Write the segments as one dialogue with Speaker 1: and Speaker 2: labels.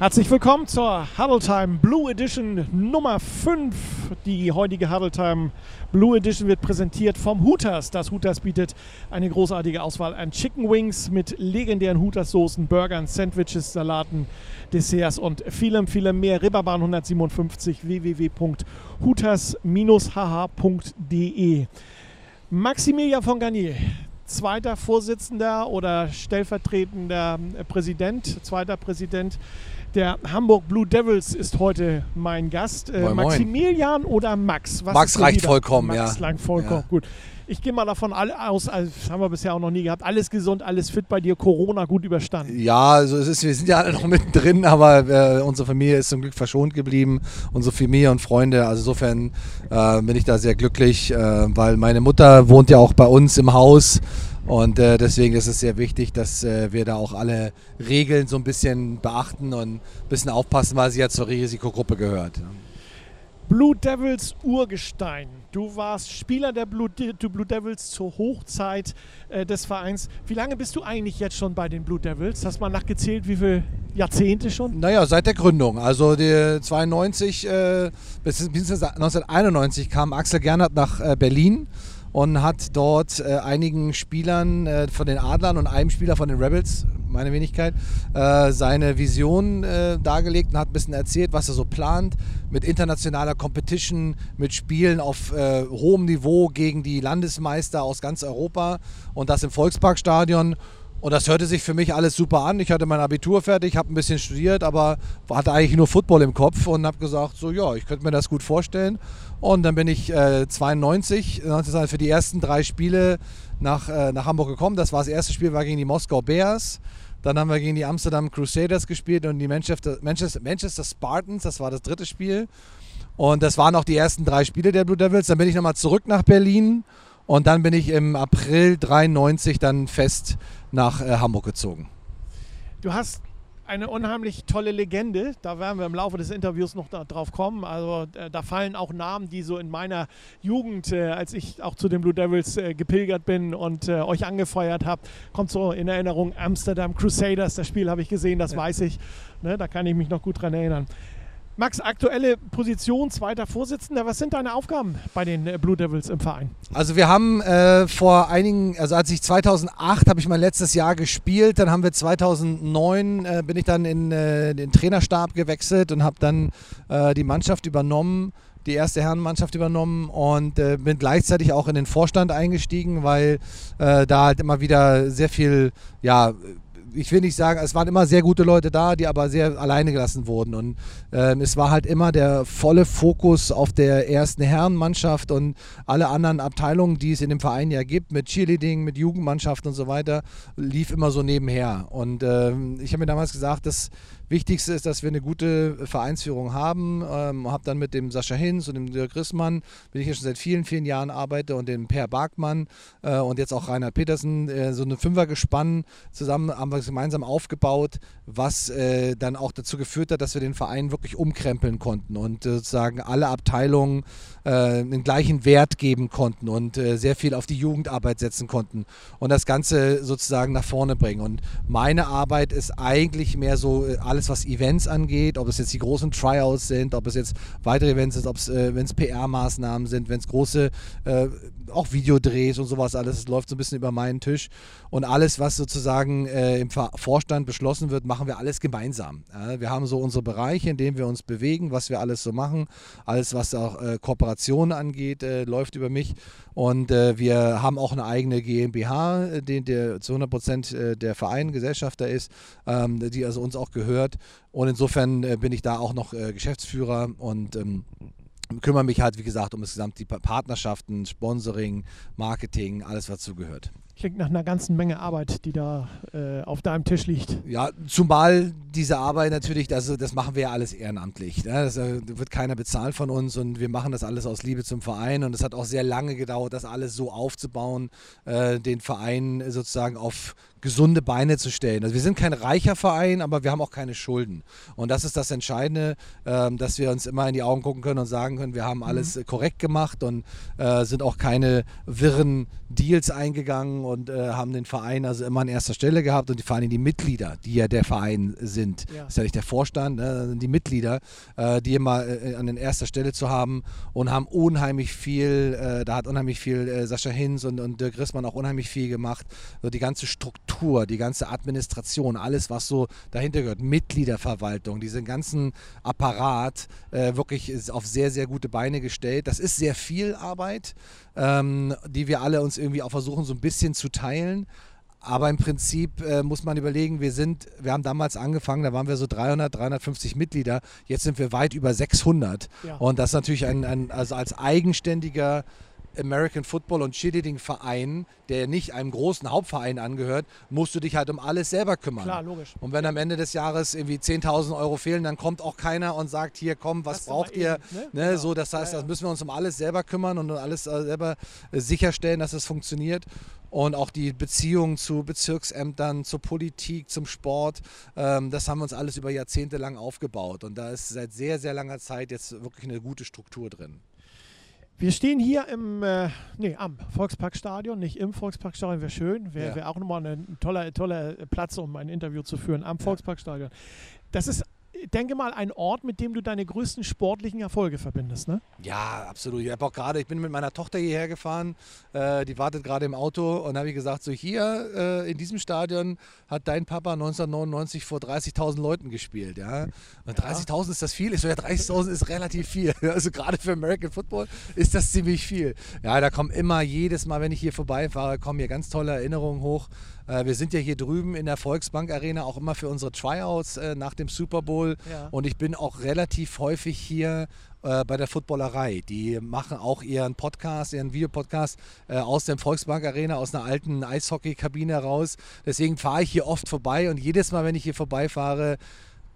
Speaker 1: Herzlich willkommen zur Huddle Time Blue Edition Nummer 5. Die heutige Huddle Time Blue Edition wird präsentiert vom Hooters. Das Hooters bietet eine großartige Auswahl an Chicken Wings mit legendären Hooters-Soßen, Burgern, Sandwiches, Salaten, Desserts und vielem, vielem mehr. Ribberbahn 157 www.hooters-hh.de Maximilian von Garnier, zweiter Vorsitzender oder stellvertretender Präsident, zweiter Präsident der Hamburg Blue Devils ist heute mein Gast.
Speaker 2: Äh, moin,
Speaker 1: Maximilian moin. oder Max?
Speaker 2: Was Max reicht vollkommen,
Speaker 1: Max
Speaker 2: ja.
Speaker 1: Max langt vollkommen, ja. gut. Ich gehe mal davon aus, also das haben wir bisher auch noch nie gehabt, alles gesund, alles fit bei dir, Corona gut überstanden.
Speaker 2: Ja, also es ist, wir sind ja alle noch mittendrin, aber äh, unsere Familie ist zum Glück verschont geblieben, unsere Familie und Freunde. Also insofern äh, bin ich da sehr glücklich, äh, weil meine Mutter wohnt ja auch bei uns im Haus und äh, deswegen ist es sehr wichtig, dass äh, wir da auch alle Regeln so ein bisschen beachten und ein bisschen aufpassen, weil sie ja zur Risikogruppe gehört.
Speaker 1: Blue Devils Urgestein. Du warst Spieler der Blue, De Blue Devils zur Hochzeit äh, des Vereins. Wie lange bist du eigentlich jetzt schon bei den Blue Devils? Hast du mal nachgezählt, wie viele Jahrzehnte schon?
Speaker 2: Naja, seit der Gründung. Also die 92 äh, bis 1991 kam Axel Gernert nach äh, Berlin und hat dort äh, einigen Spielern äh, von den Adlern und einem Spieler von den Rebels, meine Wenigkeit, äh, seine Vision äh, dargelegt und hat ein bisschen erzählt, was er so plant mit internationaler Competition, mit Spielen auf äh, hohem Niveau gegen die Landesmeister aus ganz Europa und das im Volksparkstadion. Und das hörte sich für mich alles super an. Ich hatte mein Abitur fertig, habe ein bisschen studiert, aber hatte eigentlich nur Football im Kopf und habe gesagt, so ja, ich könnte mir das gut vorstellen. Und dann bin ich äh, 92, für die ersten drei Spiele nach, äh, nach Hamburg gekommen. Das war das erste Spiel, war gegen die Moskau Bears. Dann haben wir gegen die Amsterdam Crusaders gespielt und die Manchester, Manchester, Manchester Spartans, das war das dritte Spiel. Und das waren auch die ersten drei Spiele der Blue Devils. Dann bin ich nochmal zurück nach Berlin und dann bin ich im April 93 dann fest nach äh, Hamburg gezogen.
Speaker 1: Du hast eine unheimlich tolle Legende. Da werden wir im Laufe des Interviews noch drauf kommen. Also äh, da fallen auch Namen, die so in meiner Jugend, äh, als ich auch zu den Blue Devils äh, gepilgert bin und äh, euch angefeuert habe, kommt so in Erinnerung Amsterdam Crusaders. Das Spiel habe ich gesehen, das ja. weiß ich. Ne, da kann ich mich noch gut dran erinnern. Max, aktuelle Position, zweiter Vorsitzender. Was sind deine Aufgaben bei den äh, Blue Devils im Verein?
Speaker 2: Also wir haben äh, vor einigen, also als ich 2008 habe ich mein letztes Jahr gespielt, dann haben wir 2009 äh, bin ich dann in äh, den Trainerstab gewechselt und habe dann äh, die Mannschaft übernommen die erste Herrenmannschaft übernommen und äh, bin gleichzeitig auch in den Vorstand eingestiegen, weil äh, da halt immer wieder sehr viel ja, ich will nicht sagen, es waren immer sehr gute Leute da, die aber sehr alleine gelassen wurden. Und ähm, es war halt immer der volle Fokus auf der ersten Herrenmannschaft und alle anderen Abteilungen, die es in dem Verein ja gibt, mit Cheerleading, mit Jugendmannschaft und so weiter, lief immer so nebenher. Und ähm, ich habe mir damals gesagt, dass Wichtigste ist, dass wir eine gute Vereinsführung haben. Ähm, habe dann mit dem Sascha Hinz und dem Dirk Rissmann, bin ich ja schon seit vielen, vielen Jahren arbeite, und dem Per Barkmann äh, und jetzt auch Reinhard Petersen, äh, so eine Fünfergespann zusammen haben wir gemeinsam aufgebaut, was äh, dann auch dazu geführt hat, dass wir den Verein wirklich umkrempeln konnten und äh, sozusagen alle Abteilungen äh, den gleichen Wert geben konnten und äh, sehr viel auf die Jugendarbeit setzen konnten und das Ganze sozusagen nach vorne bringen. Und meine Arbeit ist eigentlich mehr so alles alles was Events angeht, ob es jetzt die großen Tryouts sind, ob es jetzt weitere Events sind, ob es, äh, wenn es PR-Maßnahmen sind, wenn es große äh, auch Videodrehs und sowas alles, es läuft so ein bisschen über meinen Tisch. Und alles, was sozusagen äh, im Vorstand beschlossen wird, machen wir alles gemeinsam. Ja, wir haben so unsere Bereiche, in denen wir uns bewegen, was wir alles so machen. Alles, was auch äh, Kooperationen angeht, äh, läuft über mich. Und äh, wir haben auch eine eigene GmbH, äh, die, der zu 100 Prozent äh, der Verein, Gesellschafter ist, ähm, die also uns auch gehört. Und insofern bin ich da auch noch Geschäftsführer und ähm, kümmere mich halt, wie gesagt, um das gesamte Partnerschaften, Sponsoring, Marketing, alles, was zugehört.
Speaker 1: Klingt nach einer ganzen Menge Arbeit, die da äh, auf deinem Tisch liegt.
Speaker 2: Ja, zumal diese Arbeit natürlich, das, das machen wir ja alles ehrenamtlich. Ne? Das äh, wird keiner bezahlt von uns und wir machen das alles aus Liebe zum Verein. Und es hat auch sehr lange gedauert, das alles so aufzubauen, äh, den Verein sozusagen auf gesunde Beine zu stellen. Also wir sind kein reicher Verein, aber wir haben auch keine Schulden. Und das ist das Entscheidende, äh, dass wir uns immer in die Augen gucken können und sagen können, wir haben alles mhm. korrekt gemacht und äh, sind auch keine wirren Deals eingegangen und äh, haben den Verein also immer an erster Stelle gehabt und vor allem die Mitglieder, die ja der Verein sind. Ja. Das ist ja nicht der Vorstand, ne? die Mitglieder, äh, die immer äh, an erster Stelle zu haben und haben unheimlich viel, äh, da hat unheimlich viel äh, Sascha Hinz und, und Dirk Rissmann auch unheimlich viel gemacht. So die ganze Struktur, die ganze Administration, alles, was so dahinter gehört, Mitgliederverwaltung, diesen ganzen Apparat äh, wirklich auf sehr, sehr gute Beine gestellt. Das ist sehr viel Arbeit, ähm, die wir alle uns irgendwie auch versuchen, so ein bisschen zu teilen. Aber im Prinzip äh, muss man überlegen, wir sind, wir haben damals angefangen, da waren wir so 300, 350 Mitglieder, jetzt sind wir weit über 600. Ja. Und das ist natürlich ein, ein, also als eigenständiger American Football und Cheerleading Verein, der nicht einem großen Hauptverein angehört, musst du dich halt um alles selber kümmern.
Speaker 1: Klar, logisch.
Speaker 2: Und wenn am Ende des Jahres irgendwie 10.000 Euro fehlen, dann kommt auch keiner und sagt, hier komm, was das braucht ihr? Eben, ne? Ne? Genau. So, das heißt, ja, ja. das müssen wir uns um alles selber kümmern und alles äh, selber äh, sicherstellen, dass es funktioniert. Und auch die Beziehungen zu Bezirksämtern, zur Politik, zum Sport, ähm, das haben wir uns alles über Jahrzehnte lang aufgebaut. Und da ist seit sehr, sehr langer Zeit jetzt wirklich eine gute Struktur drin.
Speaker 1: Wir stehen hier im, äh, nee, am Volksparkstadion, nicht im Volksparkstadion, wäre schön, wäre ja. wär auch nochmal ein toller, toller Platz, um ein Interview zu führen, am ja. Volksparkstadion. Das ist denke mal, ein Ort, mit dem du deine größten sportlichen Erfolge verbindest, ne?
Speaker 2: Ja, absolut. Ich habe auch gerade, ich bin mit meiner Tochter hierher gefahren, äh, die wartet gerade im Auto und habe ich gesagt, so hier äh, in diesem Stadion hat dein Papa 1999 vor 30.000 Leuten gespielt, ja. Und 30.000 ist das viel? Ich so, ja, 30.000 ist relativ viel. Also gerade für American Football ist das ziemlich viel. Ja, da kommen immer jedes Mal, wenn ich hier vorbeifahre, kommen hier ganz tolle Erinnerungen hoch. Äh, wir sind ja hier drüben in der Volksbank Arena auch immer für unsere Tryouts äh, nach dem Super Bowl. Ja. Und ich bin auch relativ häufig hier äh, bei der Footballerei. Die machen auch ihren Podcast, ihren Videopodcast äh, aus dem Volksbank Arena, aus einer alten Eishockey-Kabine raus. Deswegen fahre ich hier oft vorbei und jedes Mal, wenn ich hier vorbeifahre,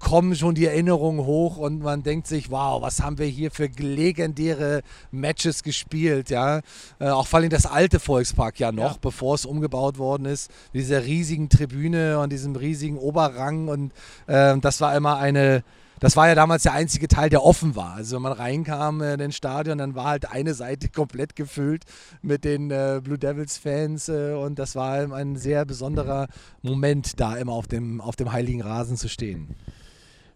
Speaker 2: kommen schon die Erinnerungen hoch und man denkt sich, wow, was haben wir hier für legendäre Matches gespielt, ja. Äh, auch vor allem das alte Volkspark ja noch, ja. bevor es umgebaut worden ist, mit dieser riesigen Tribüne und diesem riesigen Oberrang und äh, das war immer eine, das war ja damals der einzige Teil, der offen war. Also wenn man reinkam in den Stadion, dann war halt eine Seite komplett gefüllt mit den äh, Blue Devils Fans äh, und das war ein sehr besonderer Moment, da immer auf dem, auf dem heiligen Rasen zu stehen.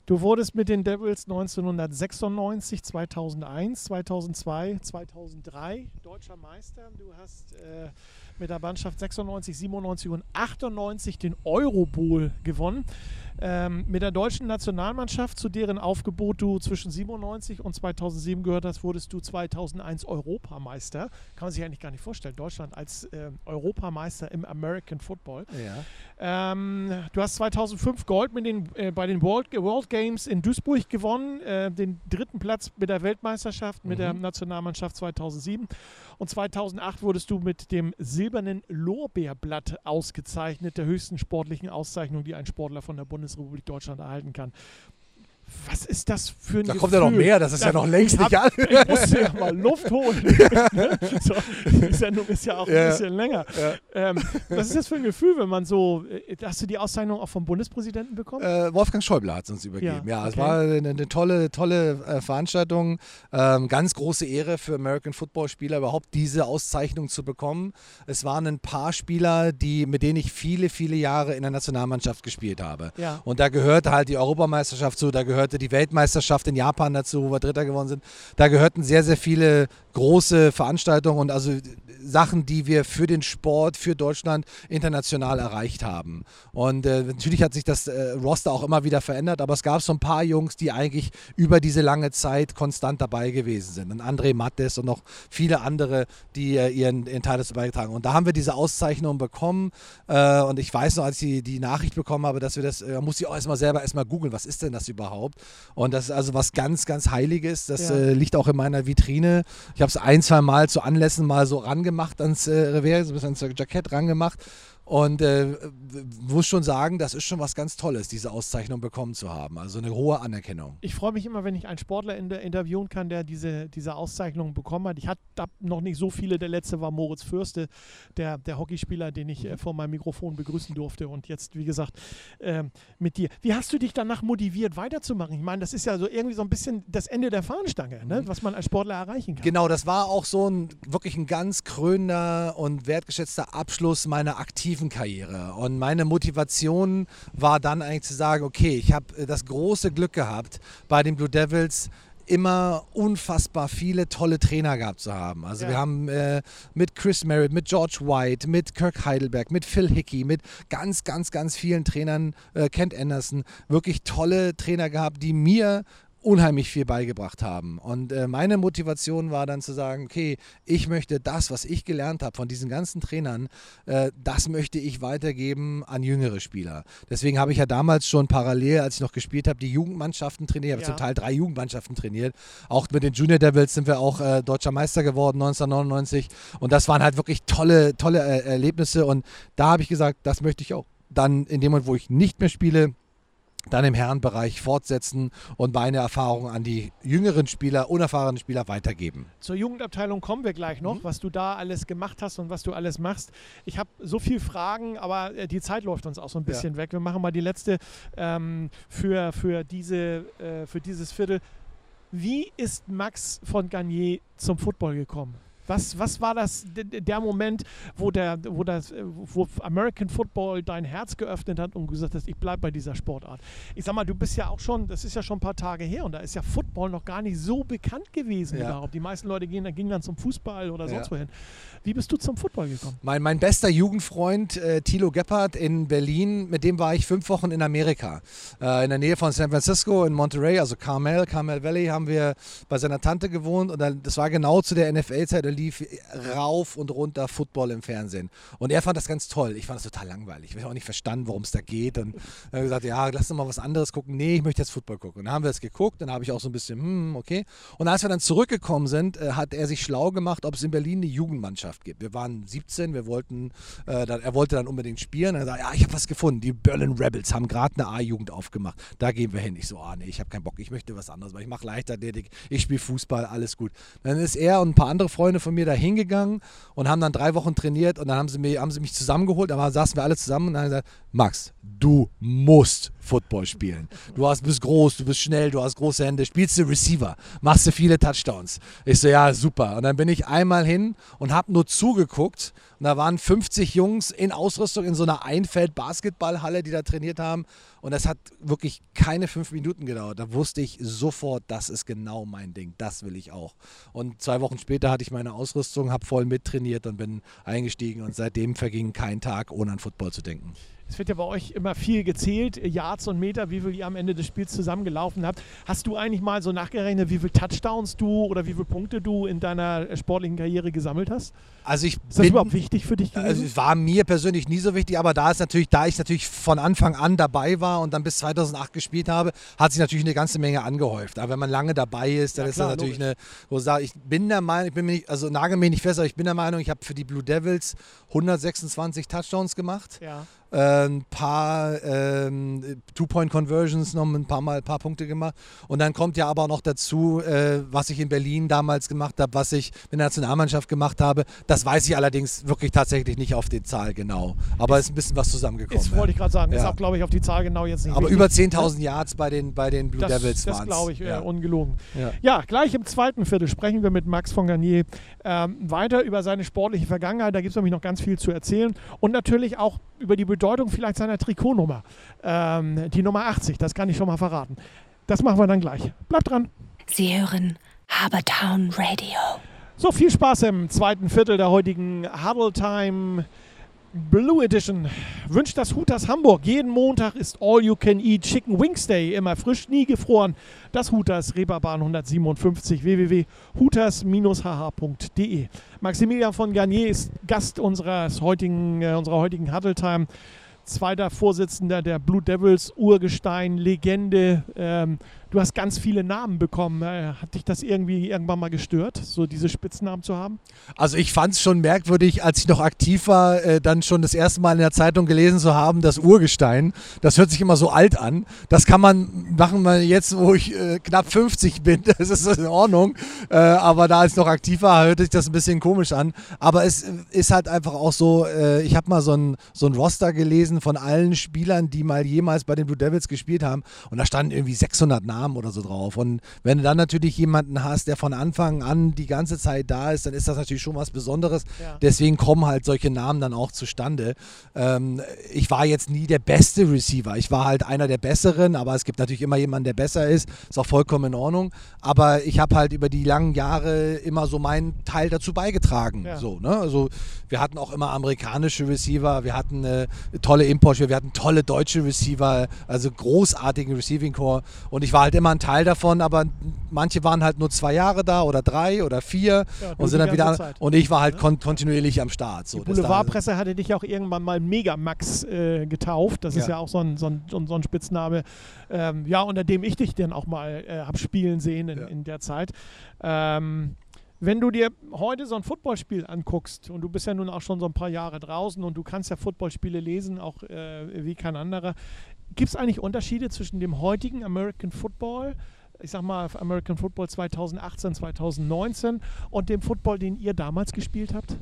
Speaker 1: Du wurdest mit den Devils 1996, 2001, 2002, 2003 deutscher Meister. Du hast äh, mit der Mannschaft 96, 97 und 98 den Eurobowl gewonnen. Ähm, mit der deutschen Nationalmannschaft, zu deren Aufgebot du zwischen 97 und 2007 gehört hast, wurdest du 2001 Europameister. Kann man sich eigentlich gar nicht vorstellen. Deutschland als äh, Europameister im American Football. Ja. Ähm, du hast 2005 Gold mit den, äh, bei den World, World, Games in Duisburg gewonnen, äh, den dritten Platz mit der Weltmeisterschaft, mit mhm. der Nationalmannschaft 2007. Und 2008 wurdest du mit dem silbernen Lorbeerblatt ausgezeichnet, der höchsten sportlichen Auszeichnung, die ein Sportler von der Bundesrepublik Deutschland erhalten kann was ist das für ein
Speaker 2: Da
Speaker 1: Gefühl?
Speaker 2: kommt ja noch mehr, das ist da, ja noch längst nicht
Speaker 1: alles. Ich musste ja mal Luft holen. so, die Sendung ist ja auch ja. ein bisschen länger. Ja. Ähm, was ist das für ein Gefühl, wenn man so, äh, hast du die Auszeichnung auch vom Bundespräsidenten bekommen?
Speaker 2: Äh, Wolfgang Schäuble hat es uns übergeben. Ja, okay. es war eine, eine, tolle, tolle äh, Veranstaltung. Ähm, ganz große Ehre für American Football Spieler überhaupt diese Auszeichnung zu bekommen. Es waren ein paar Spieler, die, mit denen ich viele, viele Jahre in der Nationalmannschaft gespielt habe. Und da gehörte halt die Europameisterschaft zu, da gehört gehörte die Weltmeisterschaft in Japan dazu, wo wir Dritter geworden sind. Da gehörten sehr, sehr viele große Veranstaltungen und also Sachen, die wir für den Sport, für Deutschland international erreicht haben. Und äh, natürlich hat sich das äh, Roster auch immer wieder verändert, aber es gab so ein paar Jungs, die eigentlich über diese lange Zeit konstant dabei gewesen sind. Und André Mattes und noch viele andere, die äh, ihren, ihren Teil dazu beigetragen. Und da haben wir diese Auszeichnung bekommen. Äh, und ich weiß noch, als ich die, die Nachricht bekommen habe, dass wir das, äh, muss ich auch erstmal selber erstmal googeln, was ist denn das überhaupt? Und das ist also was ganz, ganz Heiliges. Das ja. Äh, liegt auch in meiner Vitrine. Ich habe es ein, zwei Mal zu Anlässen mal so rangemacht ans äh, Revers, so ein bisschen ans Jackett rangemacht. Und äh, muss schon sagen, das ist schon was ganz Tolles, diese Auszeichnung bekommen zu haben. Also eine hohe Anerkennung.
Speaker 1: Ich freue mich immer, wenn ich einen Sportler in der interviewen kann, der diese, diese Auszeichnung bekommen hat. Ich hatte noch nicht so viele. Der letzte war Moritz Fürste, der, der Hockeyspieler, den ich äh, vor meinem Mikrofon begrüßen durfte. Und jetzt, wie gesagt, äh, mit dir. Wie hast du dich danach motiviert, weiterzumachen? Ich meine, das ist ja so irgendwie so ein bisschen das Ende der Fahnenstange, ne? was man als Sportler erreichen kann.
Speaker 2: Genau, das war auch so ein wirklich ein ganz krönender und wertgeschätzter Abschluss meiner aktiven Karriere. Und meine Motivation war dann eigentlich zu sagen, okay, ich habe äh, das große Glück gehabt, bei den Blue Devils immer unfassbar viele tolle Trainer gehabt zu haben. Also ja. wir haben äh, mit Chris Merritt, mit George White, mit Kirk Heidelberg, mit Phil Hickey, mit ganz, ganz, ganz vielen Trainern, äh, Kent Anderson, wirklich tolle Trainer gehabt, die mir unheimlich viel beigebracht haben. Und äh, meine Motivation war dann zu sagen, okay, ich möchte das, was ich gelernt habe von diesen ganzen Trainern, äh, das möchte ich weitergeben an jüngere Spieler. Deswegen habe ich ja damals schon parallel, als ich noch gespielt habe, die Jugendmannschaften trainiert. Ich habe ja. zum Teil drei Jugendmannschaften trainiert. Auch mit den Junior Devils sind wir auch äh, deutscher Meister geworden 1999. Und das waren halt wirklich tolle, tolle äh, Erlebnisse. Und da habe ich gesagt, das möchte ich auch. Dann in dem Moment, wo ich nicht mehr spiele, dann im Herrenbereich fortsetzen und meine Erfahrungen an die jüngeren Spieler, unerfahrenen Spieler weitergeben.
Speaker 1: Zur Jugendabteilung kommen wir gleich noch, mhm. was du da alles gemacht hast und was du alles machst. Ich habe so viele Fragen, aber äh, die Zeit läuft uns auch so ein bisschen ja. weg. Wir machen mal die letzte ähm, für, für, diese, äh, für dieses Viertel. Wie ist Max von Garnier zum Football gekommen? Was, was war das, der Moment, wo, der, wo, das, wo American Football dein Herz geöffnet hat und gesagt hast, ich bleibe bei dieser Sportart? Ich sag mal, du bist ja auch schon, das ist ja schon ein paar Tage her und da ist ja Football noch gar nicht so bekannt gewesen ja. überhaupt. Die meisten Leute gehen, gingen dann zum Fußball oder sonst ja. wohin. Wie bist du zum Football gekommen?
Speaker 2: Mein, mein bester Jugendfreund äh, Thilo Gebhardt in Berlin, mit dem war ich fünf Wochen in Amerika. Äh, in der Nähe von San Francisco, in Monterey, also Carmel, Carmel Valley, haben wir bei seiner Tante gewohnt und dann, das war genau zu der NFL-Zeit lief rauf und runter Football im Fernsehen. Und er fand das ganz toll. Ich fand das total langweilig. Ich habe auch nicht verstanden, worum es da geht. Und hat gesagt, ja, lass uns mal was anderes gucken. Nee, ich möchte jetzt Football gucken. Und dann haben wir es geguckt. Dann habe ich auch so ein bisschen, hm, okay. Und als wir dann zurückgekommen sind, äh, hat er sich schlau gemacht, ob es in Berlin eine Jugendmannschaft gibt. Wir waren 17, wir wollten, äh, dann, er wollte dann unbedingt spielen. Er sagt, ja, ich habe was gefunden. Die Berlin Rebels haben gerade eine A-Jugend aufgemacht. Da gehen wir hin. Ich so, ah, nee, ich habe keinen Bock. Ich möchte was anderes, weil ich mache Leichtathletik, ich spiele Fußball, alles gut. Dann ist er und ein paar andere Freunde von mir da hingegangen und haben dann drei Wochen trainiert und dann haben sie, mich, haben sie mich zusammengeholt. Da saßen wir alle zusammen und haben gesagt, Max, du musst Football spielen. Du hast, bist groß, du bist schnell, du hast große Hände, spielst du Receiver, machst du viele Touchdowns. Ich so, ja, super. Und dann bin ich einmal hin und habe nur zugeguckt. Und da waren 50 Jungs in Ausrüstung in so einer Einfeld-Basketballhalle, die da trainiert haben. Und das hat wirklich keine fünf Minuten gedauert. Da wusste ich sofort, das ist genau mein Ding. Das will ich auch. Und zwei Wochen später hatte ich meine Ausrüstung, habe voll mittrainiert und bin eingestiegen. Und seitdem verging kein Tag, ohne an Football zu denken.
Speaker 1: Es wird ja bei euch immer viel gezählt, Yards und Meter, wie viel ihr am Ende des Spiels zusammengelaufen habt. Hast du eigentlich mal so nachgerechnet, wie viele Touchdowns du oder wie viele Punkte du in deiner sportlichen Karriere gesammelt hast?
Speaker 2: Also ich
Speaker 1: ist das bin, überhaupt wichtig für dich
Speaker 2: gewesen? Also es war mir persönlich nie so wichtig, aber da ist natürlich, da ich natürlich von Anfang an dabei war und dann bis 2008 gespielt habe, hat sich natürlich eine ganze Menge angehäuft. Aber wenn man lange dabei ist, dann ja, ist das natürlich logisch. eine, wo ich sage, ich bin der Meinung, ich bin mir nicht, also nagel mich nicht fest, aber ich bin der Meinung, ich habe für die Blue Devils 126 Touchdowns gemacht.
Speaker 1: Ja.
Speaker 2: Äh, ein paar ähm, Two-Point-Conversions noch ein paar Mal ein paar Punkte gemacht. Und dann kommt ja aber noch dazu, äh, was ich in Berlin damals gemacht habe, was ich mit der Nationalmannschaft gemacht habe. Das weiß ich allerdings wirklich tatsächlich nicht auf die Zahl genau. Aber es ist ein bisschen was zusammengekommen. Das
Speaker 1: wollte ich gerade sagen. Ja. Ist auch, glaube ich, auf die Zahl genau jetzt nicht.
Speaker 2: Aber wichtig. über 10.000 Yards bei den, bei den Blue
Speaker 1: das,
Speaker 2: Devils
Speaker 1: waren Das glaube ich, ja. ungelogen. Ja. ja. gleich im zweiten Viertel sprechen wir mit Max von Garnier ähm, weiter über seine sportliche Vergangenheit. Da gibt es nämlich noch ganz viel zu erzählen. Und natürlich auch über die Bedeutung vielleicht seiner Trikotnummer. Ähm, die Nummer 80, das kann ich schon mal verraten. Das machen wir dann gleich. Bleibt dran.
Speaker 3: Sie hören Habertown Radio.
Speaker 1: So, viel Spaß im zweiten Viertel der heutigen Huddle Time Blue Edition wünscht das Hooters Hamburg. Jeden Montag ist All You Can Eat Chicken Wings Day. Immer frisch, nie gefroren. Das Hooters Reeperbahn 157 www.hooters-hh.de. Maximilian von Garnier ist Gast unseres heutigen, äh, unserer heutigen Huddle Time. Zweiter Vorsitzender der Blue Devils, Urgestein, Legende. Ähm, du hast ganz viele Namen bekommen. Äh, hat dich das irgendwie irgendwann mal gestört, so diese Spitznamen zu haben?
Speaker 2: Also ich fand es schon merkwürdig, als ich noch aktiv war, äh, dann schon das erste Mal in der Zeitung gelesen zu haben, das Urgestein. Das hört sich immer so alt an. Das kann man machen, mal jetzt, wo ich äh, knapp 50 bin. Das ist in Ordnung. Aber da als noch aktiv war, hörte sich das ein bisschen komisch an. Aber es ist halt einfach auch so, ich habe mal so ein, so ein Roster gelesen von allen Spielern, die mal jemals bei den Blue Devils gespielt haben. Und da standen irgendwie 600 Namen oder so drauf. Und wenn du dann natürlich jemanden hast, der von Anfang an die ganze Zeit da ist, dann ist das natürlich schon was Besonderes.
Speaker 1: Ja.
Speaker 2: Deswegen kommen halt solche Namen dann auch zustande. Ähm, ich war jetzt nie der beste Receiver. Ich war halt einer der besseren, aber es gibt natürlich immer jemanden, der besser ist. Ist auch vollkommen in Ordnung. Aber ich habe halt über die langen Jahre immer so meinen Teil dazu beigetragen.
Speaker 1: Ja.
Speaker 2: So, ne? Also wir hatten auch immer amerikanische Receiver, wir hatten äh, tolle Import, wir hatten tolle deutsche Receiver, also großartigen Receiving Core. Und ich war halt immer ein Teil davon, aber manche waren halt nur zwei Jahre da oder drei oder vier
Speaker 1: Ja,
Speaker 2: und sind dann wieder.
Speaker 1: Zeit.
Speaker 2: Und ich war halt kon kontinuierlich am Start. So,
Speaker 1: Die Boulevardpresse hatte dich auch irgendwann mal Megamax äh, getauft. Das ist
Speaker 2: Ja.
Speaker 1: ja auch so ein, so ein, so ein, Spitzname, ähm, ja, unter dem ich dich dann auch mal äh, habe spielen sehen in,
Speaker 2: Ja.
Speaker 1: in der Zeit. Ähm, wenn du dir heute so ein Footballspiel anguckst, und du bist ja nun auch schon so ein paar Jahre draußen und du kannst ja Footballspiele lesen, auch äh, wie kein anderer, gibt es eigentlich Unterschiede zwischen dem heutigen American Football, ich sag mal American Football 2018, 2019 und dem Football, den ihr damals gespielt habt?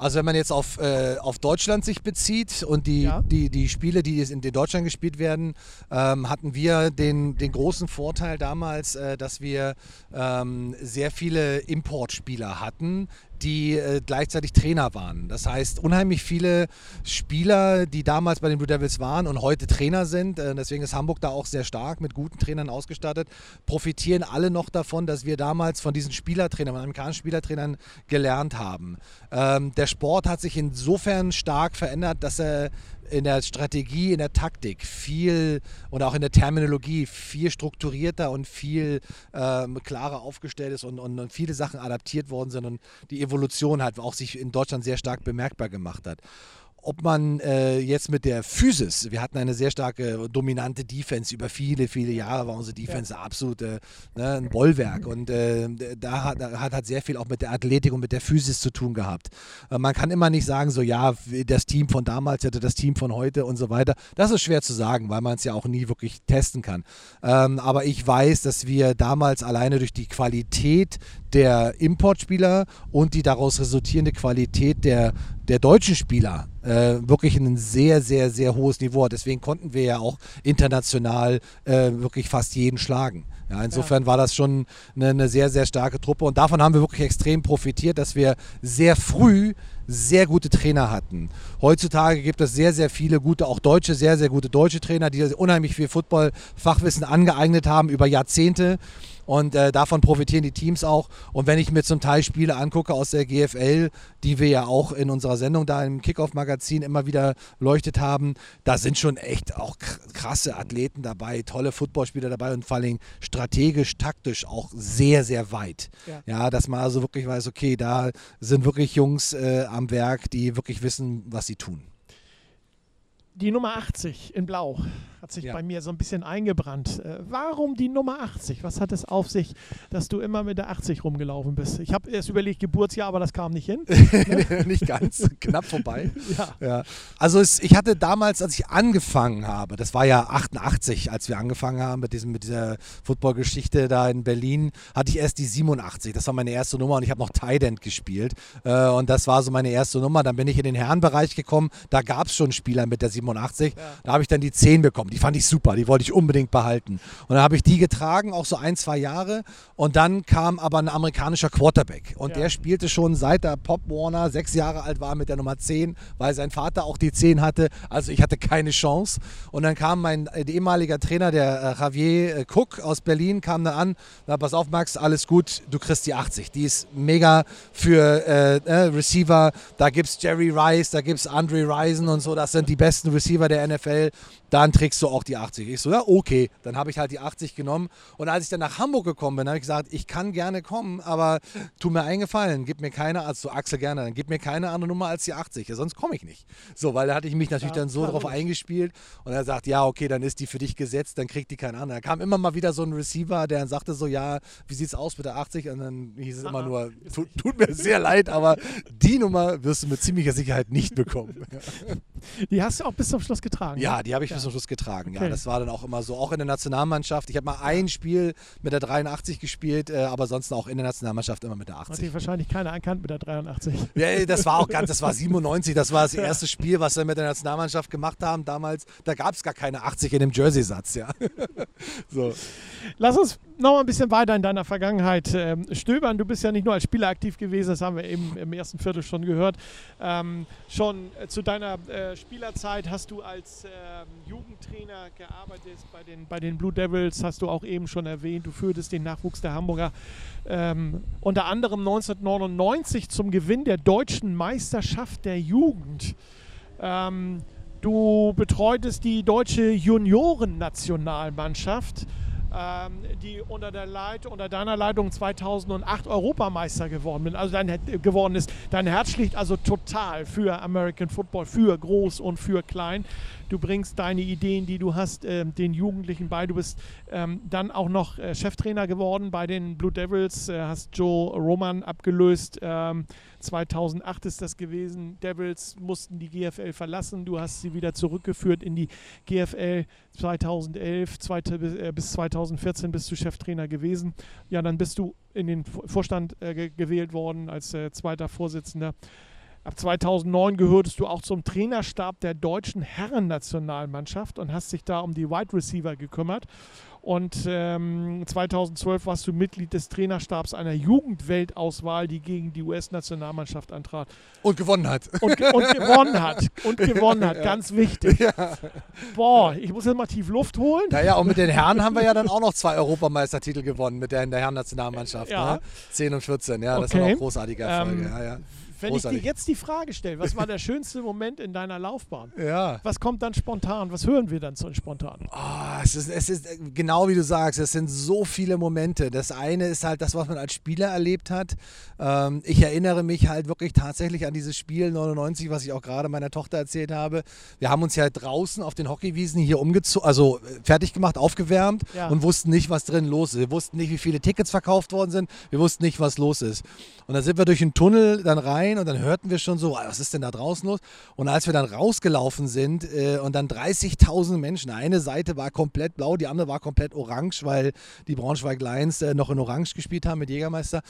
Speaker 2: Also wenn man jetzt auf, äh, auf Deutschland sich bezieht und die,
Speaker 1: Ja.
Speaker 2: die, die Spiele, die in Deutschland gespielt werden, ähm, hatten wir den, den großen Vorteil damals, äh, dass wir ähm, sehr viele Importspieler hatten, die äh, gleichzeitig Trainer waren. Das heißt, unheimlich viele Spieler, die damals bei den Blue Devils waren und heute Trainer sind, äh, deswegen ist Hamburg da auch sehr stark mit guten Trainern ausgestattet, profitieren alle noch davon, dass wir damals von diesen Spielertrainern, von amerikanischen Spielertrainern gelernt haben. Ähm, der Sport hat sich insofern stark verändert, dass er in der Strategie, in der Taktik viel und auch in der Terminologie viel strukturierter und viel ähm, klarer aufgestellt ist und, und, und viele Sachen adaptiert worden sind und die Evolution halt auch sich in Deutschland sehr stark bemerkbar gemacht hat. Ob man äh, jetzt mit der Physis, wir hatten eine sehr starke, dominante Defense über viele, viele Jahre, war unsere Defense absolut äh, ne, ein Bollwerk und äh, da hat, hat, hat sehr viel auch mit der Athletik und mit der Physis zu tun gehabt. Äh, man kann immer nicht sagen, so ja, das Team von damals hätte das Team von heute und so weiter. Das ist schwer zu sagen, weil man es ja auch nie wirklich testen kann. Ähm, aber ich weiß, dass wir damals alleine durch die Qualität der Importspieler und die daraus resultierende Qualität der, der deutschen Spieler äh, wirklich ein sehr, sehr, sehr hohes Niveau hat. Deswegen konnten wir ja auch international äh, wirklich fast jeden schlagen. Ja, insofern war das schon eine, eine sehr, sehr starke Truppe und davon haben wir wirklich extrem profitiert, dass wir sehr früh sehr gute Trainer hatten. Heutzutage gibt es sehr, sehr viele gute, auch deutsche, sehr, sehr gute deutsche Trainer, die unheimlich viel Football-Fachwissen angeeignet haben über Jahrzehnte. Und äh, davon profitieren die Teams auch. Und wenn ich mir zum Teil Spiele angucke aus der GFL, die wir ja auch in unserer Sendung da im Kickoff-Magazin immer wieder leuchtet haben, da sind schon echt auch kr- krasse Athleten dabei, tolle Footballspieler dabei und vor allem strategisch, taktisch auch sehr, sehr weit.
Speaker 1: Ja.
Speaker 2: Ja, dass man also wirklich weiß, okay, da sind wirklich Jungs äh, am Werk, die wirklich wissen, was sie tun.
Speaker 1: Die Nummer 80 in Blau hat sich
Speaker 2: Ja.
Speaker 1: bei mir so ein bisschen eingebrannt. Äh, warum die Nummer 80? Was hat es auf sich, dass du immer mit der 80 rumgelaufen bist? Ich habe erst überlegt, Geburtsjahr, aber das kam nicht hin.
Speaker 2: Nicht ganz, knapp vorbei.
Speaker 1: Ja.
Speaker 2: Ja. Also es, ich hatte damals, als ich angefangen habe, das war ja 88, als wir angefangen haben mit, diesem, mit dieser Football-Geschichte da in Berlin, hatte ich erst die 87. Das war meine erste Nummer und ich habe noch Tident gespielt. Äh, und das war so meine erste Nummer. Dann bin ich in den Herrenbereich gekommen. Da gab es schon Spieler mit der 87. Da habe ich dann die 10 bekommen. Die fand ich super. Die wollte ich unbedingt behalten. Und dann habe ich die getragen, auch so ein, zwei Jahre. Und dann kam aber ein amerikanischer Quarterback. Und
Speaker 1: Ja.
Speaker 2: der spielte schon seit der Pop Warner sechs Jahre alt war mit der Nummer 10, weil sein Vater auch die 10 hatte. Also ich hatte keine Chance. Und dann kam mein äh, ehemaliger Trainer, der äh, Javier äh, Cook aus Berlin, kam dann an, na, pass auf Max, alles gut, du kriegst die 80. Die ist mega für äh, äh, Receiver. Da gibt es Jerry Rice, da gibt es Andre Rison und so. Das sind die besten Receiver der NFL. Dann trägst du auch die 80. Ich so, ja, okay. Dann habe ich halt die 80 genommen. Und als ich dann nach Hamburg gekommen bin, habe ich gesagt, ich kann gerne kommen, aber tu mir einen Gefallen, gib mir keine, also Axel gerne, dann gib mir keine andere Nummer als die 80, ja, sonst komme ich nicht. So, weil da hatte ich mich natürlich
Speaker 1: Ja,
Speaker 2: dann so drauf
Speaker 1: logisch.
Speaker 2: eingespielt und er sagt, ja, okay, dann ist die für dich gesetzt, dann kriegt die keine andere. Da kam immer mal wieder so ein Receiver, der dann sagte so, ja, wie sieht's aus mit der 80? Und dann hieß es immer
Speaker 1: Ah,
Speaker 2: nur, tut, tut mir sehr leid, aber die Nummer wirst du mit ziemlicher Sicherheit nicht bekommen.
Speaker 1: Die hast du auch bis zum Schluss getragen.
Speaker 2: Ja,
Speaker 1: ne?
Speaker 2: die habe ich
Speaker 1: Ja.
Speaker 2: Bis zum Schluss getragen. Ja,
Speaker 1: Okay.
Speaker 2: das war dann auch immer so, auch in der Nationalmannschaft. Ich habe mal ein Spiel mit der 83 gespielt, äh, aber sonst auch in der Nationalmannschaft immer mit der
Speaker 1: Hat
Speaker 2: 80.
Speaker 1: dich wahrscheinlich keiner erkannt mit der 83.
Speaker 2: Ja, das war auch ganz, das war 97, das war das erste Spiel, was wir mit der Nationalmannschaft gemacht haben damals. Da gab es gar keine 80 in dem Jersey-Satz, ja. so.
Speaker 1: Lass uns noch mal ein bisschen weiter in deiner Vergangenheit ähm, stöbern. Du bist ja nicht nur als Spieler aktiv gewesen, das haben wir eben im ersten Viertel schon gehört. Ähm, schon zu deiner äh, Spielerzeit hast du als ähm, Jugendtrainer gearbeitet bei den, bei den Blue Devils, hast du auch eben schon erwähnt. Du führtest den Nachwuchs der Hamburger ähm, unter anderem 1999 zum Gewinn der deutschen Meisterschaft der Jugend. Ähm, du betreutest die deutsche Juniorennationalmannschaft, ähm, die unter, der Leit unter deiner Leitung 2008 Europameister geworden, bin, also dein, geworden ist. Dein Herz schlicht also total für American Football, für groß und für klein. Du bringst deine Ideen, die du hast, ähm, den Jugendlichen bei. Du bist ähm, dann auch noch äh, Cheftrainer geworden bei den Blue Devils, äh, hast Joe Roman abgelöst. Ähm, 2008 ist das gewesen. Devils mussten die GFL verlassen. Du hast sie wieder zurückgeführt in die GFL 2011 zweite, äh, bis 2014 bist du Cheftrainer gewesen. Ja, dann bist du in den Vor- Vorstand äh, ge gewählt worden als äh, zweiter Vorsitzender. Ab 2009 gehörtest du auch zum Trainerstab der deutschen Herrennationalmannschaft und hast dich da um die Wide Receiver gekümmert. Und ähm, 2012 warst du Mitglied des Trainerstabs einer Jugendweltauswahl, die gegen die US-Nationalmannschaft antrat
Speaker 2: Und gewonnen hat.
Speaker 1: und, ge und gewonnen hat. Und gewonnen hat, ganz wichtig. Boah, ich muss jetzt mal tief Luft holen.
Speaker 2: Naja, und mit den Herren haben wir ja dann auch noch zwei Europameistertitel gewonnen mit der der Herren-Nationalmannschaft.
Speaker 1: Ja.
Speaker 2: Ne? 10 und 14, ja, das
Speaker 1: Okay.
Speaker 2: waren auch großartige Erfolge.
Speaker 1: Ähm,
Speaker 2: ja, ja.
Speaker 1: Wenn ich dir
Speaker 2: großartig.
Speaker 1: jetzt die Frage stelle, was war der schönste Moment in deiner Laufbahn?
Speaker 2: ja.
Speaker 1: Was kommt dann spontan? Was hören wir dann so spontan?
Speaker 2: Ah, es, ist, es ist genau wie du sagst, es sind so viele Momente. Das eine ist halt das, was man als Spieler erlebt hat. Ähm, ich erinnere mich halt wirklich tatsächlich an dieses Spiel 99, was ich auch gerade meiner Tochter erzählt habe. Wir haben uns ja draußen auf den Hockeywiesen hier umgezogen, also äh, fertig gemacht, aufgewärmt
Speaker 1: Ja.
Speaker 2: und wussten nicht, was drin los ist. Wir wussten nicht, wie viele Tickets verkauft worden sind. Wir wussten nicht, was los ist. Und dann sind wir durch den Tunnel dann rein und dann hörten wir schon so, "Ah, was ist denn da draußen los? Und als wir dann rausgelaufen sind äh, und dann 30.000 Menschen, eine Seite war komplett blau, die andere war komplett orange, weil die Braunschweig Lions äh, noch in Orange gespielt haben mit Jägermeister.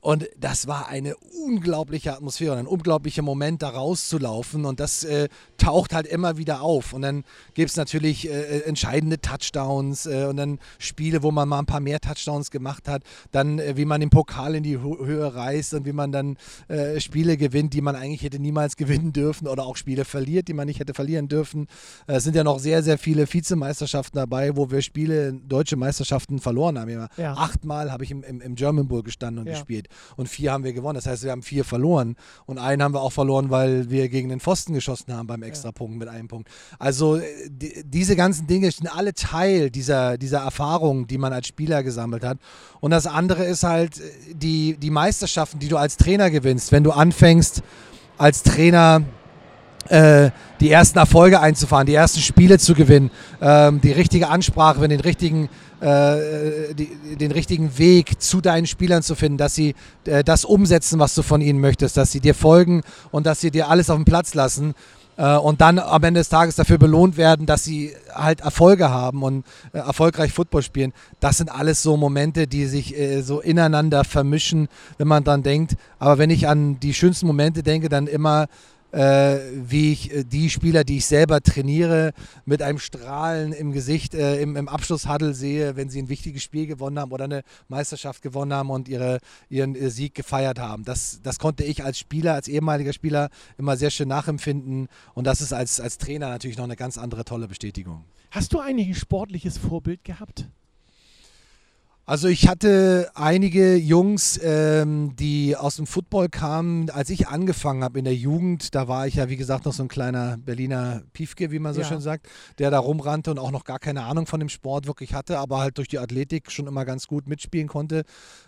Speaker 2: Und das war eine unglaubliche Atmosphäre und ein unglaublicher Moment, da rauszulaufen. Und das äh, taucht halt immer wieder auf. Und dann gibt es natürlich äh, entscheidende Touchdowns äh, und dann Spiele, wo man mal ein paar mehr Touchdowns gemacht hat. Dann, äh, wie man den Pokal in die Hö- Höhe reißt und wie man dann äh, Spiele gewinnt, die man eigentlich hätte niemals gewinnen dürfen oder auch Spiele verliert, die man nicht hätte verlieren dürfen. Äh, Es sind ja noch sehr, sehr viele Vizemeisterschaften dabei, wo wir Spiele, deutsche Meisterschaften verloren haben. Ja.
Speaker 1: Ja.
Speaker 2: Achtmal habe ich im, im, im German Bowl gestanden und
Speaker 1: Ja.
Speaker 2: gespielt und vier haben wir gewonnen. Das heißt, wir haben vier verloren und einen haben wir auch verloren, weil wir gegen den Pfosten geschossen haben beim Extrapunkt mit einem Punkt. Also äh, die, diese ganzen Dinge sind alle Teil dieser, dieser Erfahrung, die man als Spieler gesammelt hat. Und das andere ist halt äh, die, die Meisterschaften, die du als Trainer gewinnst, wenn du anfängst als Trainer äh, die ersten Erfolge einzufahren, die ersten Spiele zu gewinnen, ähm, die richtige Ansprache, den richtigen, äh, die, den richtigen Weg zu deinen Spielern zu finden, dass sie äh, das umsetzen, was du von ihnen möchtest, dass sie dir folgen und dass sie dir alles auf den Platz lassen äh, und dann am Ende des Tages dafür belohnt werden, dass sie halt Erfolge haben und äh, erfolgreich Football spielen. Das sind alles so Momente, die sich äh, so ineinander vermischen, wenn man dran denkt. Aber wenn ich an die schönsten Momente denke, dann immer äh, wie ich äh, die Spieler, die ich selber trainiere, mit einem Strahlen im Gesicht äh, im, im Abschlusshuddle sehe, wenn sie ein wichtiges Spiel gewonnen haben oder eine Meisterschaft gewonnen haben und ihre, ihren äh, Sieg gefeiert haben. Das, das konnte ich als Spieler, als ehemaliger Spieler immer sehr schön nachempfinden und das ist als, als Trainer natürlich noch eine ganz andere tolle Bestätigung.
Speaker 1: Hast du eigentlich ein sportliches Vorbild gehabt?
Speaker 2: Also ich hatte einige Jungs, ähm, die aus dem Football kamen, als ich angefangen habe in der Jugend, da war ich ja wie gesagt noch so ein kleiner Berliner Piefke, wie man so
Speaker 1: Ja.
Speaker 2: schön sagt, der da rumrannte und auch noch gar keine Ahnung von dem Sport wirklich hatte, aber halt durch die Athletik schon immer ganz gut mitspielen konnte.